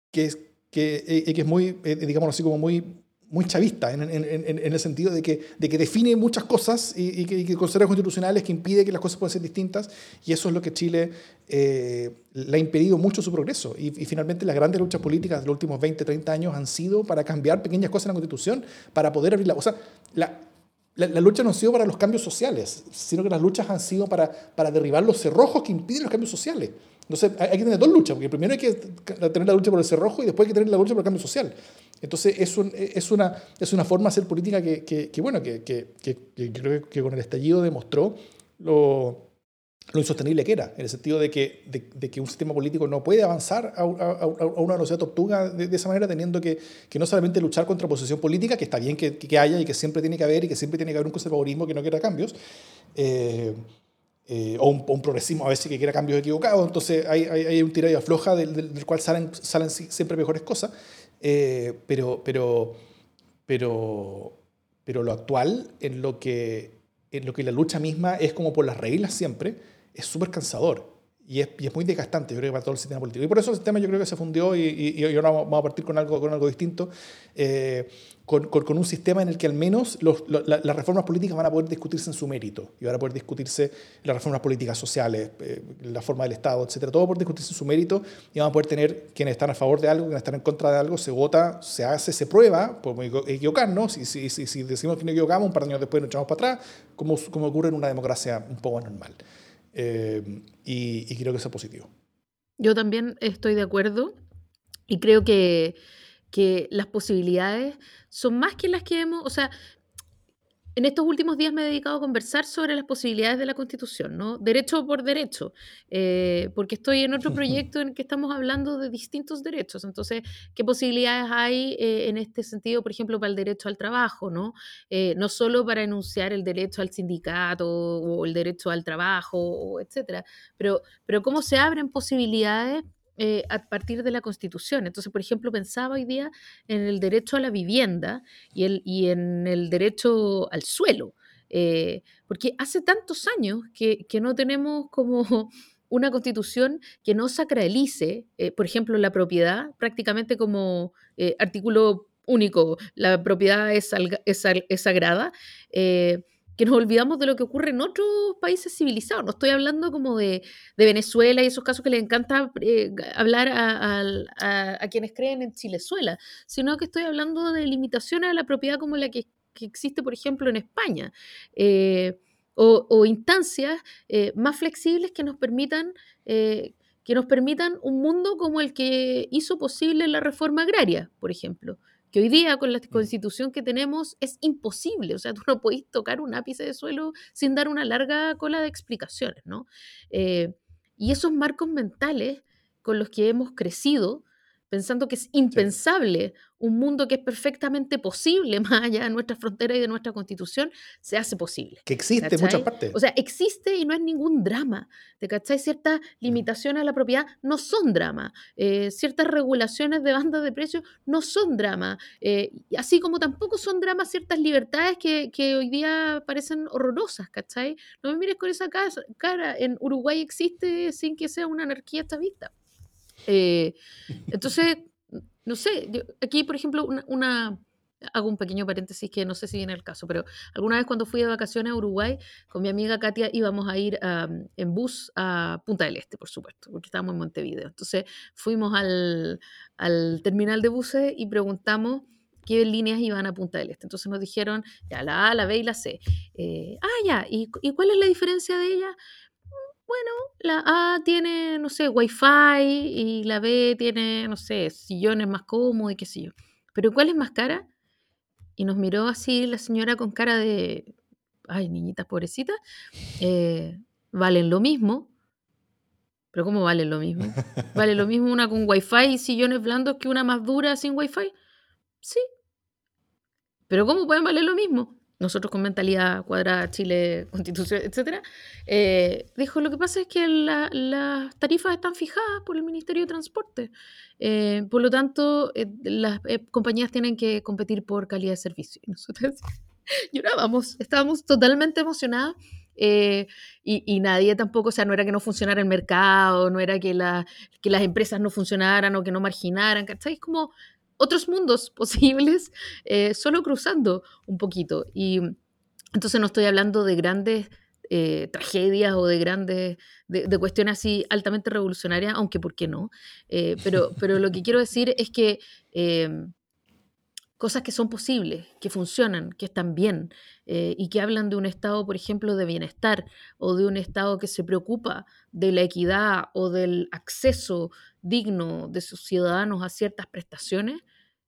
que es, que, eh, que es muy, eh, digamos así, como muy muy chavista, en, el sentido de que, de que define muchas cosas y, que, y, que, considera constitucionales que impide que las cosas puedan ser distintas, y eso es lo que Chile eh, le ha impedido mucho su progreso. Y, finalmente las grandes luchas políticas de los últimos 20, 30 años han sido para cambiar pequeñas cosas en la constitución, para poder abrir la... O sea, la, la, lucha no ha sido para los cambios sociales, sino que las luchas han sido para, para derribar los cerrojos que impiden los cambios sociales. Entonces hay que tener dos luchas, porque primero hay que tener la lucha por el cerrojo y después hay que tener la lucha por el cambio social. Entonces, es, es, una, es una forma de hacer política que, que, bueno, que, que, creo que con el estallido demostró lo, lo, insostenible que era, en el sentido de que, de, que un sistema político no puede avanzar a, a, una velocidad tortuga de, esa manera, teniendo que, que no solamente luchar contra oposición política, que está bien que, que, haya y que siempre tiene que haber y que siempre tiene que haber un conservadurismo que no quiera cambios, eh, eh, o, un, progresismo a veces que quiera cambios equivocados, entonces hay, hay, hay un tira y afloja del, del, cual salen, salen siempre mejores cosas. Eh, pero, pero, pero, pero lo actual, en lo, que, en lo que la lucha misma es como por las reglas siempre, es súper cansador. Y es, y es, muy desgastante, yo creo, para todo el sistema político. Y por eso el sistema yo creo que se fundió y, y, ahora vamos a partir con algo, con algo distinto. Eh, con, con, un sistema en el que al menos los, las reformas políticas van a poder discutirse en su mérito y van a poder discutirse las reformas políticas sociales, eh, la forma del Estado, etcétera, todo por discutirse en su mérito y van a poder tener quienes están a favor de algo, quienes están en contra de algo, se vota, se hace, se prueba, podemos equivocarnos, si, si, si, si decimos que nos equivocamos, un par de años después nos echamos para atrás, como, como ocurre en una democracia un poco normal. Eh, y, creo que positivo. Yo también estoy de acuerdo y creo que que las posibilidades son más que las que hemos, o sea, en estos últimos días me he dedicado a conversar sobre las posibilidades de la Constitución, ¿no? Derecho por derecho, eh, porque estoy en otro proyecto en el que estamos hablando de distintos derechos. Entonces, ¿qué posibilidades hay eh, en este sentido, por ejemplo, para el derecho al trabajo, ¿no? Eh, no solo para enunciar el derecho al sindicato o el derecho al trabajo, etcétera, pero, pero cómo se abren posibilidades eh, a partir de la Constitución. Entonces, por ejemplo, pensaba hoy día en el derecho a la vivienda y, en el derecho al suelo, eh, porque hace tantos años que, no tenemos como una constitución que no sacralice, eh, por ejemplo, la propiedad prácticamente como artículo único, la propiedad es sagrada que nos olvidamos de lo que ocurre en otros países civilizados. No estoy hablando como de, Venezuela y esos casos que les encanta eh, hablar a, quienes creen en Chilezuela, sino que estoy hablando de limitaciones a la propiedad como la que, existe, por ejemplo, en España. Eh, o, instancias eh, más flexibles que nos permitan que nos permitan un mundo como el que hizo posible la reforma agraria, por ejemplo que hoy día con la mm. constitución que tenemos es imposible. O sea, tú no podés tocar un ápice de suelo sin dar una larga cola de explicaciones, ¿no? Eh, y esos marcos mentales con los que hemos crecido, pensando que es impensable un mundo que es perfectamente posible más allá de nuestra frontera y de nuestra constitución, se hace posible. Que existe en muchas partes. O sea, existe y no es ningún drama. ¿Te cachai? Ciertas mm. limitaciones a la propiedad no son drama. Eh, ciertas regulaciones de bandas de precios no son drama. Eh, así como tampoco son drama ciertas libertades que, que, hoy día parecen horrorosas, ¿cachai? No me mires con esa cara. En Uruguay existe sin que sea una anarquía vista eh, entonces, no sé, aquí, por ejemplo, hago un pequeño paréntesis que no sé si viene el caso, pero alguna vez cuando fui de vacaciones a Uruguay con mi amiga Katia íbamos a ir en bus a Punta del Este, por supuesto, porque estábamos en Montevideo. Entonces fuimos al, al terminal de buses y preguntamos qué líneas iban a Punta del Este. Entonces nos dijeron, ya, la A, la B y la C. Eh, ah, ya, ¿y, ¿y cuál es la diferencia de ella? Bueno, la A tiene, no sé, wifi y la B tiene, no sé, sillones más cómodos y qué sé yo. Pero ¿cuál es más cara? Y nos miró así la señora con cara de, ay, niñitas pobrecitas, eh, valen lo mismo. Pero ¿cómo valen lo mismo? ¿Vale lo mismo una con wifi y sillones blandos que una más dura sin wifi? Sí. Pero ¿cómo pueden valer lo mismo? Nosotros con mentalidad cuadrada, Chile, constitución, etcétera, eh, dijo, lo que pasa es que las tarifas están fijadas por el Ministerio de Transporte. Eh, por lo tanto, eh, las compañías tienen que competir por calidad de servicio. Y nosotros llorábamos, estábamos totalmente emocionadas. Y, nadie tampoco, o sea, no era que no funcionara el mercado, no era que, que las empresas no funcionaran o que no marginaran, ¿cachai? Es como otros mundos posibles eh, solo cruzando un poquito. Y entonces no estoy hablando de grandes eh, tragedias o de grandes, de, cuestiones así altamente revolucionarias, aunque por qué no. Eh, pero, pero lo que quiero decir es que cosas que son posibles, que funcionan, que están bien y que hablan de un estado, por ejemplo, de bienestar o de un estado que se preocupa de la equidad o del acceso digno de sus ciudadanos a ciertas prestaciones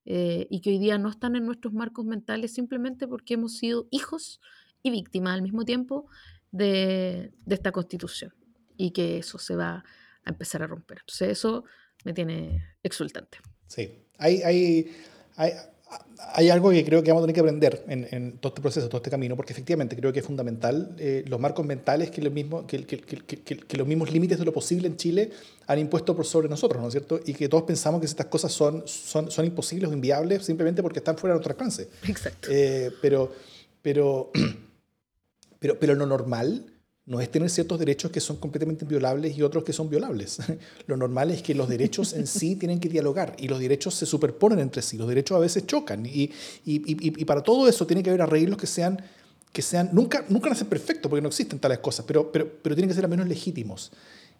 eh, y que hoy día no están en nuestros marcos mentales simplemente porque hemos sido hijos y víctimas al mismo tiempo de, de esta constitución y que eso se va a empezar a romper. Entonces eso me tiene exultante. Sí, hay, hay, hay hay algo que creo que vamos a tener que aprender en, todo este proceso, todo este camino, porque efectivamente creo que es fundamental eh, los marcos mentales que, mismo, que, que, que, los mismos límites de lo posible en Chile han impuesto por sobre nosotros, ¿no es cierto? Y que todos pensamos que estas cosas son, son, son imposibles o inviables simplemente porque están fuera de nuestro alcance. Exacto. Eh, pero, pero, pero, pero lo normal no es tener ciertos derechos que son completamente inviolables y otros que son violables. Lo normal es que los derechos en sí tienen que dialogar y los derechos se superponen entre sí, los derechos a veces chocan y, y, para todo eso tiene que haber arreglos que sean, que sean nunca, nunca van a ser perfectos porque no existen tales cosas, pero, pero, pero tienen que ser al menos legítimos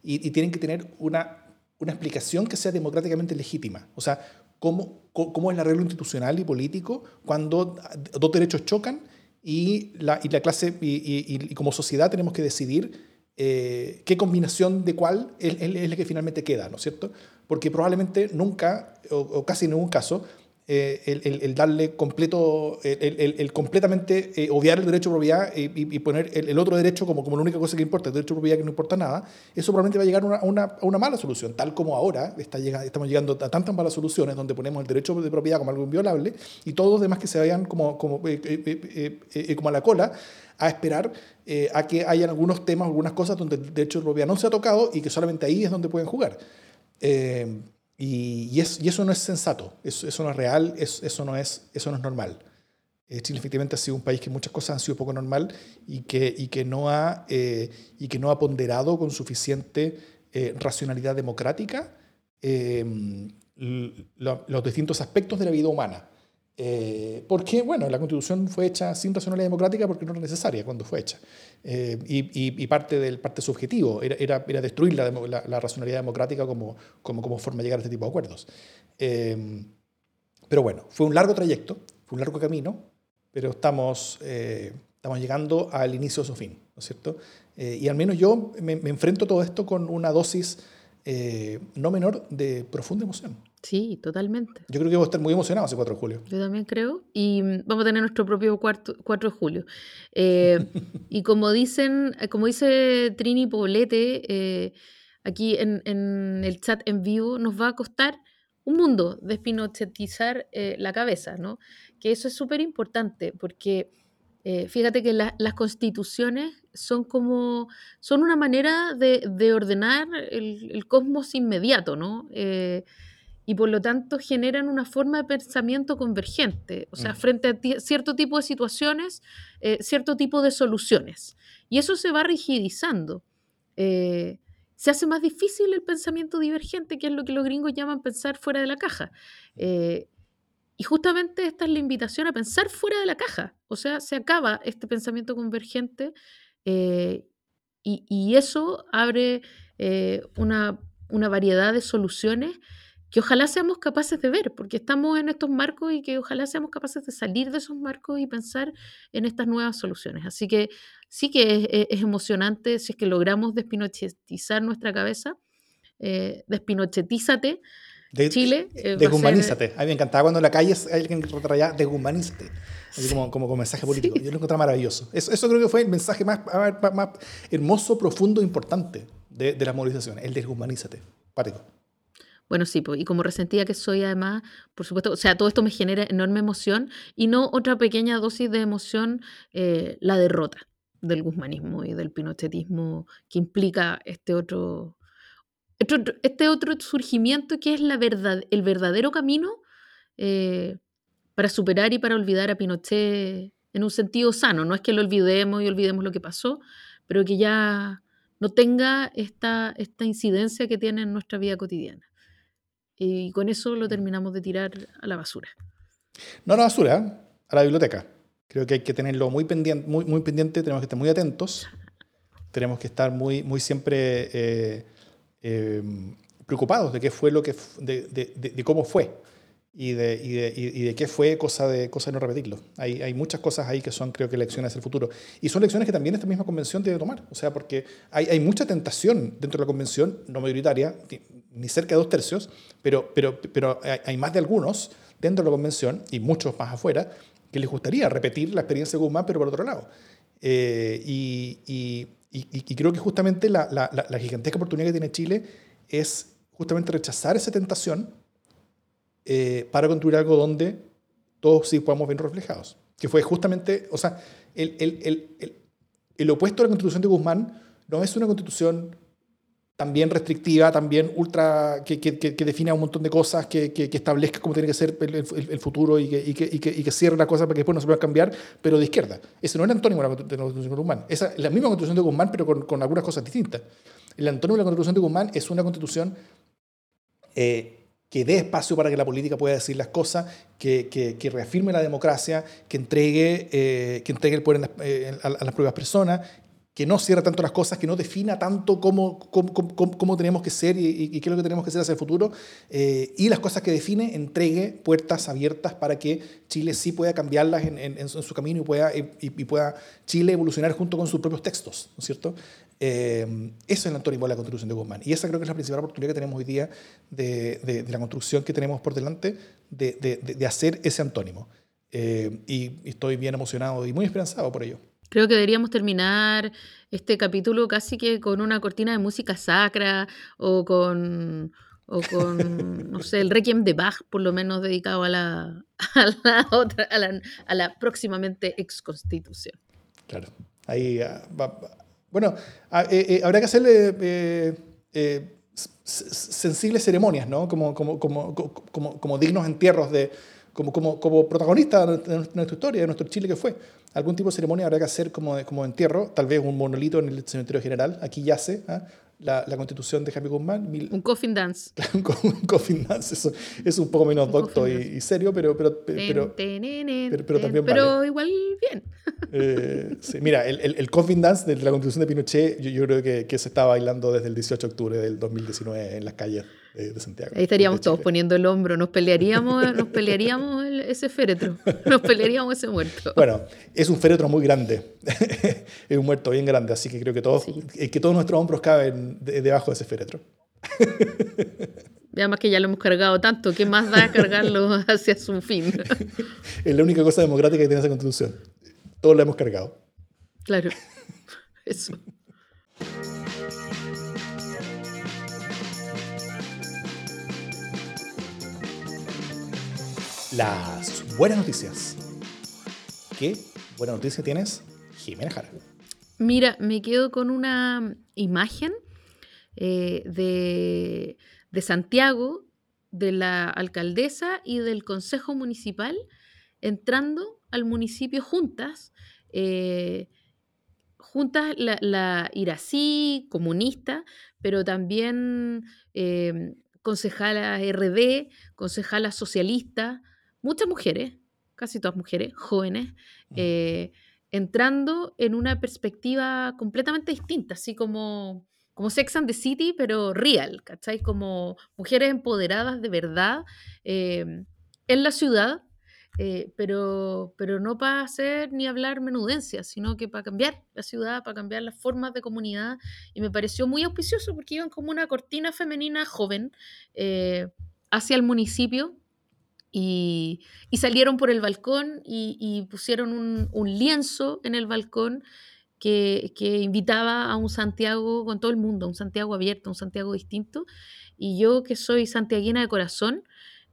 y, tienen que tener una, una explicación que sea democráticamente legítima. O sea, cómo, cómo es el arreglo institucional y político cuando dos derechos chocan y la, y la clase y, como sociedad tenemos que decidir eh, qué combinación de cuál es, es, la que finalmente queda, ¿no es cierto? Porque probablemente nunca, o, casi en ningún caso, eh, el, darle completo, el, completamente eh, obviar el derecho de propiedad y, poner el, otro derecho como, como la única cosa que importa, el derecho de propiedad que no importa nada, eso probablemente va a llegar a una, mala solución, tal como ahora estamos llegando a tantas malas soluciones donde ponemos el derecho de propiedad como algo inviolable y todos los demás que se vayan como, como, eh, como a la cola a esperar a que hayan algunos temas, algunas cosas donde el derecho de propiedad no se ha tocado y que solamente ahí es donde pueden jugar. Eh, y, eso no es sensato, eso, eso no es real, eso, no es, eso no es normal. Eh, Chile efectivamente ha sido un país que muchas cosas han sido poco normal y que, y que, no, ha, eh, y que no ha ponderado con suficiente racionalidad democrática los distintos aspectos de la vida humana. Eh, porque, bueno, la constitución fue hecha sin racionalidad democrática porque no era necesaria cuando fue hecha. Eh, y, parte del parte subjetivo era, era, destruir la, la, racionalidad democrática como, como, como, forma de llegar a este tipo de acuerdos. Eh, pero bueno, fue un largo trayecto, fue un largo camino, pero estamos, estamos llegando al inicio de su fin, ¿no es cierto? y al menos yo me, me, enfrento a todo esto con una dosis no menor de profunda emoción. Sí, totalmente. Yo creo que vamos a estar muy emocionados ese 4 de julio. Yo también creo. Y mm, vamos a tener nuestro propio 4 de julio. Eh, y como dicen, eh, como dice Trini Poblete, eh, aquí en, el chat en vivo, nos va a costar un mundo despinochetizar la cabeza, ¿no? Que eso es súper importante, porque fíjate que las constituciones son como, son una manera de, ordenar el, el, cosmos inmediato, ¿no? Y por lo tanto generan una forma de pensamiento convergente, o sea, mm. frente a cierto tipo de situaciones, eh, cierto tipo de soluciones. Y eso se va rigidizando. Eh, se hace más difícil el pensamiento divergente, que es lo que los gringos llaman pensar fuera de la caja. Eh, y justamente esta es la invitación a pensar fuera de la caja. O sea, se acaba este pensamiento convergente y, y, eso abre una, una variedad de soluciones que ojalá seamos capaces de ver, porque estamos en estos marcos y que ojalá seamos capaces de salir de esos marcos y pensar en estas nuevas soluciones. Así que sí que es, emocionante si es que logramos despinochetizar nuestra cabeza, eh, despinochetízate. De, Chile. Eh, deshumanízate. A mí me encantaba cuando en la calle alguien que raya deshumanízate. Así como, como, mensaje político. Yo lo encontraba maravilloso. Eso, eso, creo que fue el mensaje más, más, hermoso, profundo e importante de, de las movilizaciones. El deshumanízate. Pático. Bueno, sí, y como resentida que soy además, por supuesto, o sea, todo esto me genera enorme emoción y no otra pequeña dosis de emoción, eh, la derrota del guzmanismo y del pinochetismo que implica este otro, este otro surgimiento que es el verdadero camino eh, para superar y para olvidar a Pinochet en un sentido sano. No es que lo olvidemos y olvidemos lo que pasó, pero que ya no tenga esta, esta incidencia que tiene en nuestra vida cotidiana. Y con eso lo terminamos de tirar a la basura. No a la basura, a la biblioteca. Creo que hay que tenerlo muy pendiente, muy, muy pendiente tenemos que estar muy atentos, tenemos que estar muy, muy siempre eh, em, preocupados de qué fue lo que, de, de, de, cómo fue y de, y de, y de, qué fue, cosa de, cosa de no repetirlo. Hay, hay muchas cosas ahí que son, creo que, lecciones del futuro. Y son lecciones que también esta misma convención debe tomar. O sea, porque hay, hay mucha tentación dentro de la convención, no mayoritaria, ni cerca de dos tercios, pero, pero, pero hay más de algunos dentro de la convención y muchos más afuera que les gustaría repetir la experiencia de Guzmán, pero por otro lado. Eh, y, y, y, creo que justamente la, la, la, gigantesca oportunidad que tiene Chile es justamente rechazar esa tentación eh, para construir algo donde todos sí podamos ver reflejados. Que fue justamente, o sea, el, el, el, el opuesto a la constitución de Guzmán no es una constitución también restrictiva, también ultra, que, que, que, define un montón de cosas, que, que, establezca cómo tiene que ser el, el, futuro y, y que, y que, cierre las cosas para que después no se puedan cambiar, pero de izquierda. Ese no el antónimo de la Constitución de Guzmán. Esa es la misma Constitución de Guzmán, pero con, con, algunas cosas distintas. El antónimo de la Constitución de Guzmán es una Constitución eh, que dé espacio para que la política pueda decir las cosas, que, reafirme la democracia, que entregue, eh, que entregue el poder eh, a, las propias personas, que no cierra tanto las cosas, que no defina tanto cómo, cómo, cómo, tenemos que ser y, qué es lo que tenemos que hacer hacia el futuro, eh, y las cosas que define entregue puertas abiertas para que Chile sí pueda cambiarlas en, su camino y pueda, y, pueda Chile evolucionar junto con sus propios textos, ¿no es cierto? Eh, eso es el antónimo de la Constitución de Guzmán. Y esa creo que es la principal oportunidad que tenemos hoy día de, de, la construcción que tenemos por delante de, de hacer ese antónimo. Eh, y estoy bien emocionado y muy esperanzado por ello. Creo que deberíamos terminar este capítulo casi que con una cortina de música sacra o con, o con no sé, el Requiem de Bach, por lo menos dedicado a la, a la, otra, a la, a la próximamente ex constitución. Claro. Ahí, ah, bueno, ah, eh, eh, habrá que hacerle eh, sensibles ceremonias, ¿no? Como, como, como, como, como dignos entierros de, como, como, como protagonista de nuestra historia, de nuestro Chile que fue. Algún tipo de ceremonia habrá que hacer como, como entierro, tal vez un monolito en el cementerio general, aquí yace, ¿ah? La, la, constitución de Jaime Guzmán. Un coffin dance. un, coffin dance, eso es un poco menos docto y, serio, pero, pero, pero, pero, también Pero igual bien. Eh, sí, mira, el, el, coffin dance de la constitución de Pinochet, yo, yo creo que, que, se está bailando desde el 18 de octubre del 2019 en las calles de, Santiago. Ahí estaríamos todos poniendo el hombro, nos pelearíamos, nos pelearíamos ese féretro, nos pelearíamos ese muerto. Bueno, es un féretro muy grande, es un muerto bien grande, así que creo que todos, eh, que todos nuestros hombros caben debajo de ese féretro. Además que ya lo hemos cargado tanto, ¿qué más da cargarlo hacia su fin? es la única cosa democrática que tiene esa constitución. Todos la hemos cargado. Claro, eso. Las buenas noticias. ¿Qué buena noticia tienes, Jimena Jara? Mira, me quedo con una imagen eh, de, Santiago, de la alcaldesa y del consejo municipal entrando al municipio juntas. Eh, juntas la, la, Irací, comunista, pero también eh, concejala RD, concejala socialista, muchas mujeres, casi todas mujeres, jóvenes, mm. eh, entrando en una perspectiva completamente distinta, así como, como Sex and the City, pero real, ¿cachai? Como mujeres empoderadas de verdad eh, en la ciudad, eh, pero, pero no para hacer ni hablar menudencias, sino que para cambiar la ciudad, para cambiar las formas de comunidad. Y me pareció muy auspicioso porque iban como una cortina femenina joven hacia el municipio y, salieron por el balcón y, pusieron un, lienzo en el balcón que, invitaba a un Santiago con todo el mundo, un Santiago abierto, un Santiago distinto. Y yo que soy santiaguina de corazón,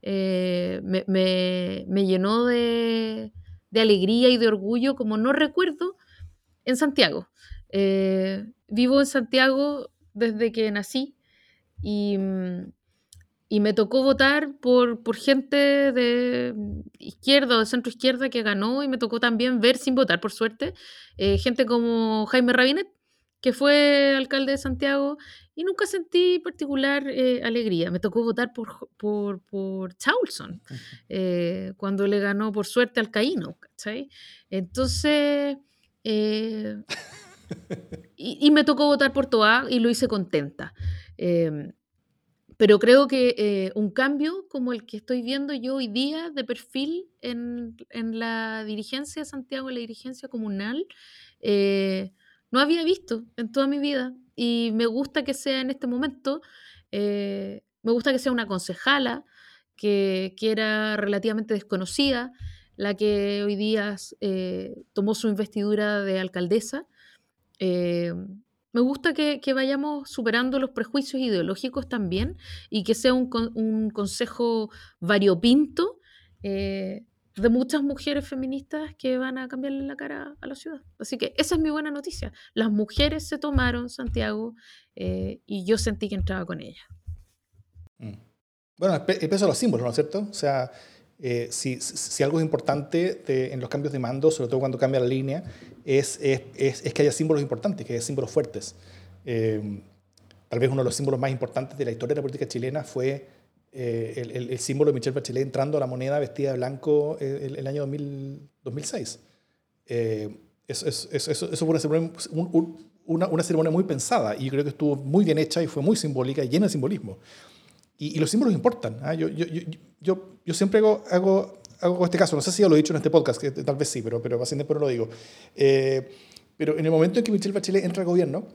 eh, me, llenó de, alegría y de orgullo como no recuerdo en Santiago. Eh, vivo en Santiago desde que nací y, mm, y me tocó votar por, por gente de izquierda o de centro izquierda que ganó y me tocó también ver sin votar, por suerte, eh, gente como Jaime Rabinet, que fue alcalde de Santiago y nunca sentí particular eh, alegría. Me tocó votar por, por, por Chaulson, eh, cuando le ganó por suerte al Caíno, ¿cachai? Entonces... y, y, me tocó votar por Toa y lo hice contenta. Pero creo que eh, un cambio como el que estoy viendo yo hoy día de perfil en, la dirigencia de Santiago, en la dirigencia comunal, eh, no había visto en toda mi vida. Y me gusta que sea en este momento, eh, me gusta que sea una concejala que, que, era relativamente desconocida, la que hoy día tomó su investidura de alcaldesa. Me gusta que, vayamos superando los prejuicios ideológicos también y que sea un, consejo variopinto eh, de muchas mujeres feministas que van a cambiarle la cara a la ciudad. Así que esa es mi buena noticia. Las mujeres se tomaron Santiago eh, y yo sentí que entraba con ellas. Mm. Bueno, el peso los símbolos, ¿no es cierto? O sea, eh, si, algo es importante en los cambios de mando, sobre todo cuando cambia la línea, es, que haya símbolos importantes, que haya símbolos fuertes. Eh, tal vez uno de los símbolos más importantes de la historia de la política chilena fue eh, el, símbolo de Michelle Bachelet entrando a la moneda vestida de blanco el, el año 2000, 2006. Eh, eso, fue una ceremonia, una, ceremonia, muy pensada y creo que estuvo muy bien hecha y fue muy simbólica y llena de simbolismo. Y, los símbolos importan. ¿ah? Yo, yo, yo, yo, siempre hago, hago hago este caso, no sé si ya lo he dicho en este podcast, que tal vez sí, pero, pero así no lo digo. Eh, pero en el momento en que Michelle Bachelet entra al gobierno,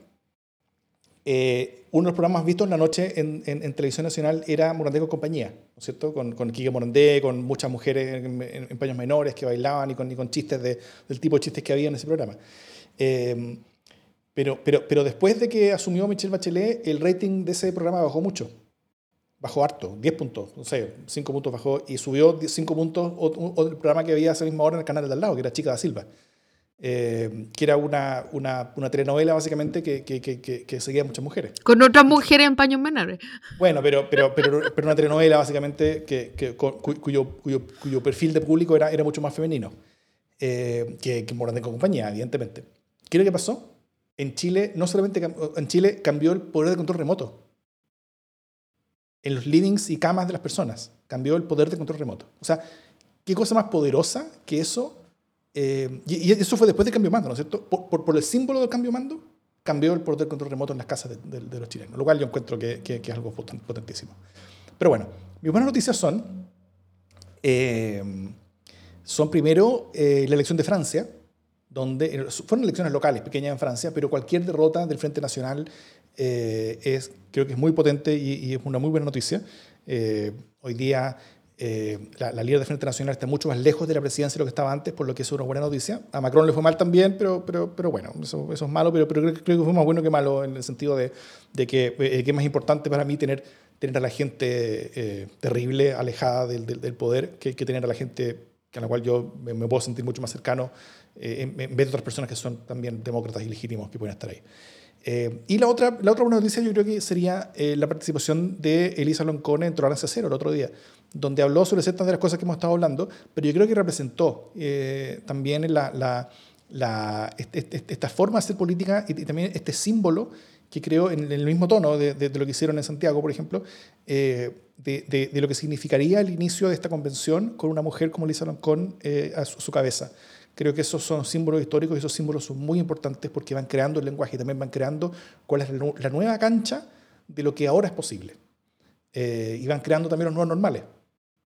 eh, uno de los programas vistos en la noche en, en, Televisión Nacional era Morandé con compañía, ¿no es cierto? Con, con Kike Morandé, con muchas mujeres en, paños menores que bailaban y con, y con chistes de, del tipo de chistes que había en ese programa. Eh, pero, pero, pero después de que asumió Michelle Bachelet, el rating de ese programa bajó mucho bajó harto, 10 puntos, no sé, 5 puntos bajó y subió 5 puntos o, el programa que había a esa misma hora en el canal de al lado, que era Chica da Silva. eh, que era una, una, una, telenovela básicamente que, que, que, que, seguía a muchas mujeres. Con otras mujeres en paños menores. Bueno, pero, pero, pero, pero una telenovela básicamente que, cuyo, cuyo, cuyo, perfil de público era, era mucho más femenino eh, que, que Morandé con compañía, evidentemente. ¿Qué es lo que pasó? En Chile, no solamente en Chile cambió el poder de control remoto. En los livings y camas de las personas cambió el poder de control remoto. O sea, ¿qué cosa más poderosa que eso eh, y, eso fue después del cambio mando, ¿no es cierto? Por, por, el símbolo del cambio mando, cambió el poder del control remoto en las casas de, de, los chilenos, lo cual yo encuentro que, que, es algo potentísimo. Pero bueno, mis buenas noticias son, eh, son primero eh, la elección de Francia, donde fueron elecciones locales, pequeñas en Francia, pero cualquier derrota del Frente Nacional es, creo que es muy potente y, y es una muy buena noticia. hoy día eh, la, líder de Frente Nacional está mucho más lejos de la presidencia de lo que estaba antes, por lo que es una buena noticia. A Macron le fue mal también, pero, pero, pero bueno, eso, eso es malo, pero, pero creo, que fue más bueno que malo en el sentido de, de que, eh, que, es más importante para mí tener, tener a la gente eh, terrible, alejada del, del, poder, que, que, tener a la gente a la cual yo me, puedo sentir mucho más cercano, en, vez de otras personas que son también demócratas y legítimos que pueden estar ahí. Y la otra, la otra buena noticia yo creo que sería la participación de Elisa Loncone en Tolerancia Cero el otro día donde habló sobre ciertas de las cosas que hemos estado hablando, pero yo creo que representó eh, también la, la, la este, este, esta forma de hacer política y, también este símbolo que creo en el mismo tono de, de, lo que hicieron en Santiago, por ejemplo, eh, de, de, lo que significaría el inicio de esta convención con una mujer como Lisa Loncón eh, a su, cabeza. Creo que esos son símbolos históricos y esos símbolos son muy importantes porque van creando el lenguaje y también van creando cuál es la nueva cancha de lo que ahora es posible. y van creando también los nuevos normales.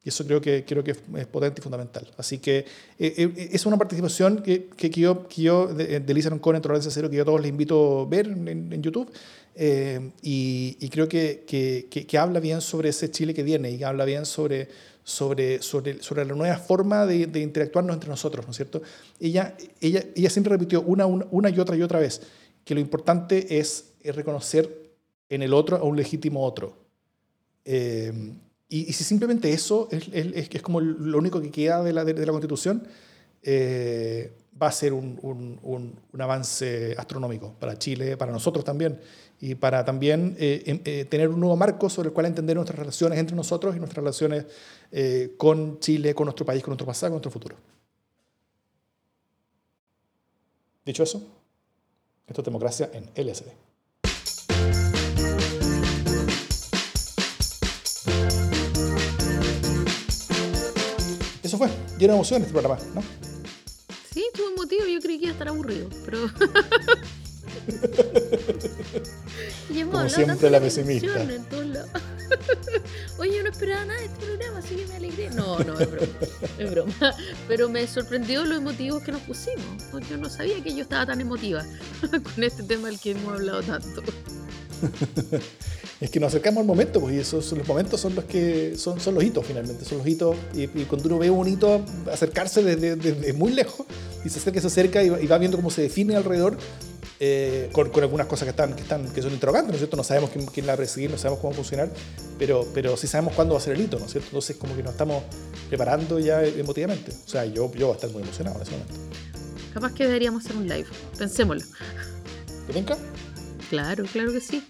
Y eso creo que, creo que es potente y fundamental. Así que eh, eh, es una participación que, que, yo, que yo de, de Lisa Roncón en Tolerancia Cero, que yo a todos les invito a ver en, YouTube. Eh, y, y, creo que, que, habla bien sobre ese Chile que viene y habla bien sobre, sobre, sobre, sobre la nueva forma de, de, interactuarnos entre nosotros, ¿no es cierto? Ella, ella, ella siempre repitió una, una, y otra y otra vez que lo importante es, reconocer en el otro a un legítimo otro. Y, si simplemente eso es, es, es, como lo único que queda de la, de, la Constitución, eh, va a ser un, un, un, avance astronómico para Chile, para nosotros también, y para también eh, em, eh, tener un nuevo marco sobre el cual entender nuestras relaciones entre nosotros y nuestras relaciones con Chile, con nuestro país, con nuestro pasado, con nuestro futuro. Dicho eso, esto es democracia en LSD. Eso fue, lleno de emoción este programa, ¿no? Sí, estuvo emotivo, yo creí que iba a estar aburrido, pero... Como siempre la pesimista. Oye, yo no esperaba nada de este programa, así que me alegré. No, no, es broma, es broma. Pero me sorprendió lo emotivos que nos pusimos. Yo no sabía que yo estaba tan emotiva con este tema del que hemos hablado tanto es que nos acercamos al momento, pues, y esos los momentos son los que son, son los hitos finalmente, son los hitos, y, cuando uno ve un hito acercarse desde, muy lejos, y se acerca y se acerca y, va viendo cómo se define alrededor, eh, con, con, algunas cosas que están, que están que son interrogantes, ¿no es cierto? No sabemos quién, quién, la va a presidir, no sabemos cómo funcionar, pero, pero sí sabemos cuándo va a ser el hito, ¿no es cierto? Entonces como que nos estamos preparando ya emotivamente. O sea, yo, yo voy a estar muy emocionado en ese momento. Capaz que deberíamos hacer un live, pensémoslo. ¿Te? Claro, claro que sí.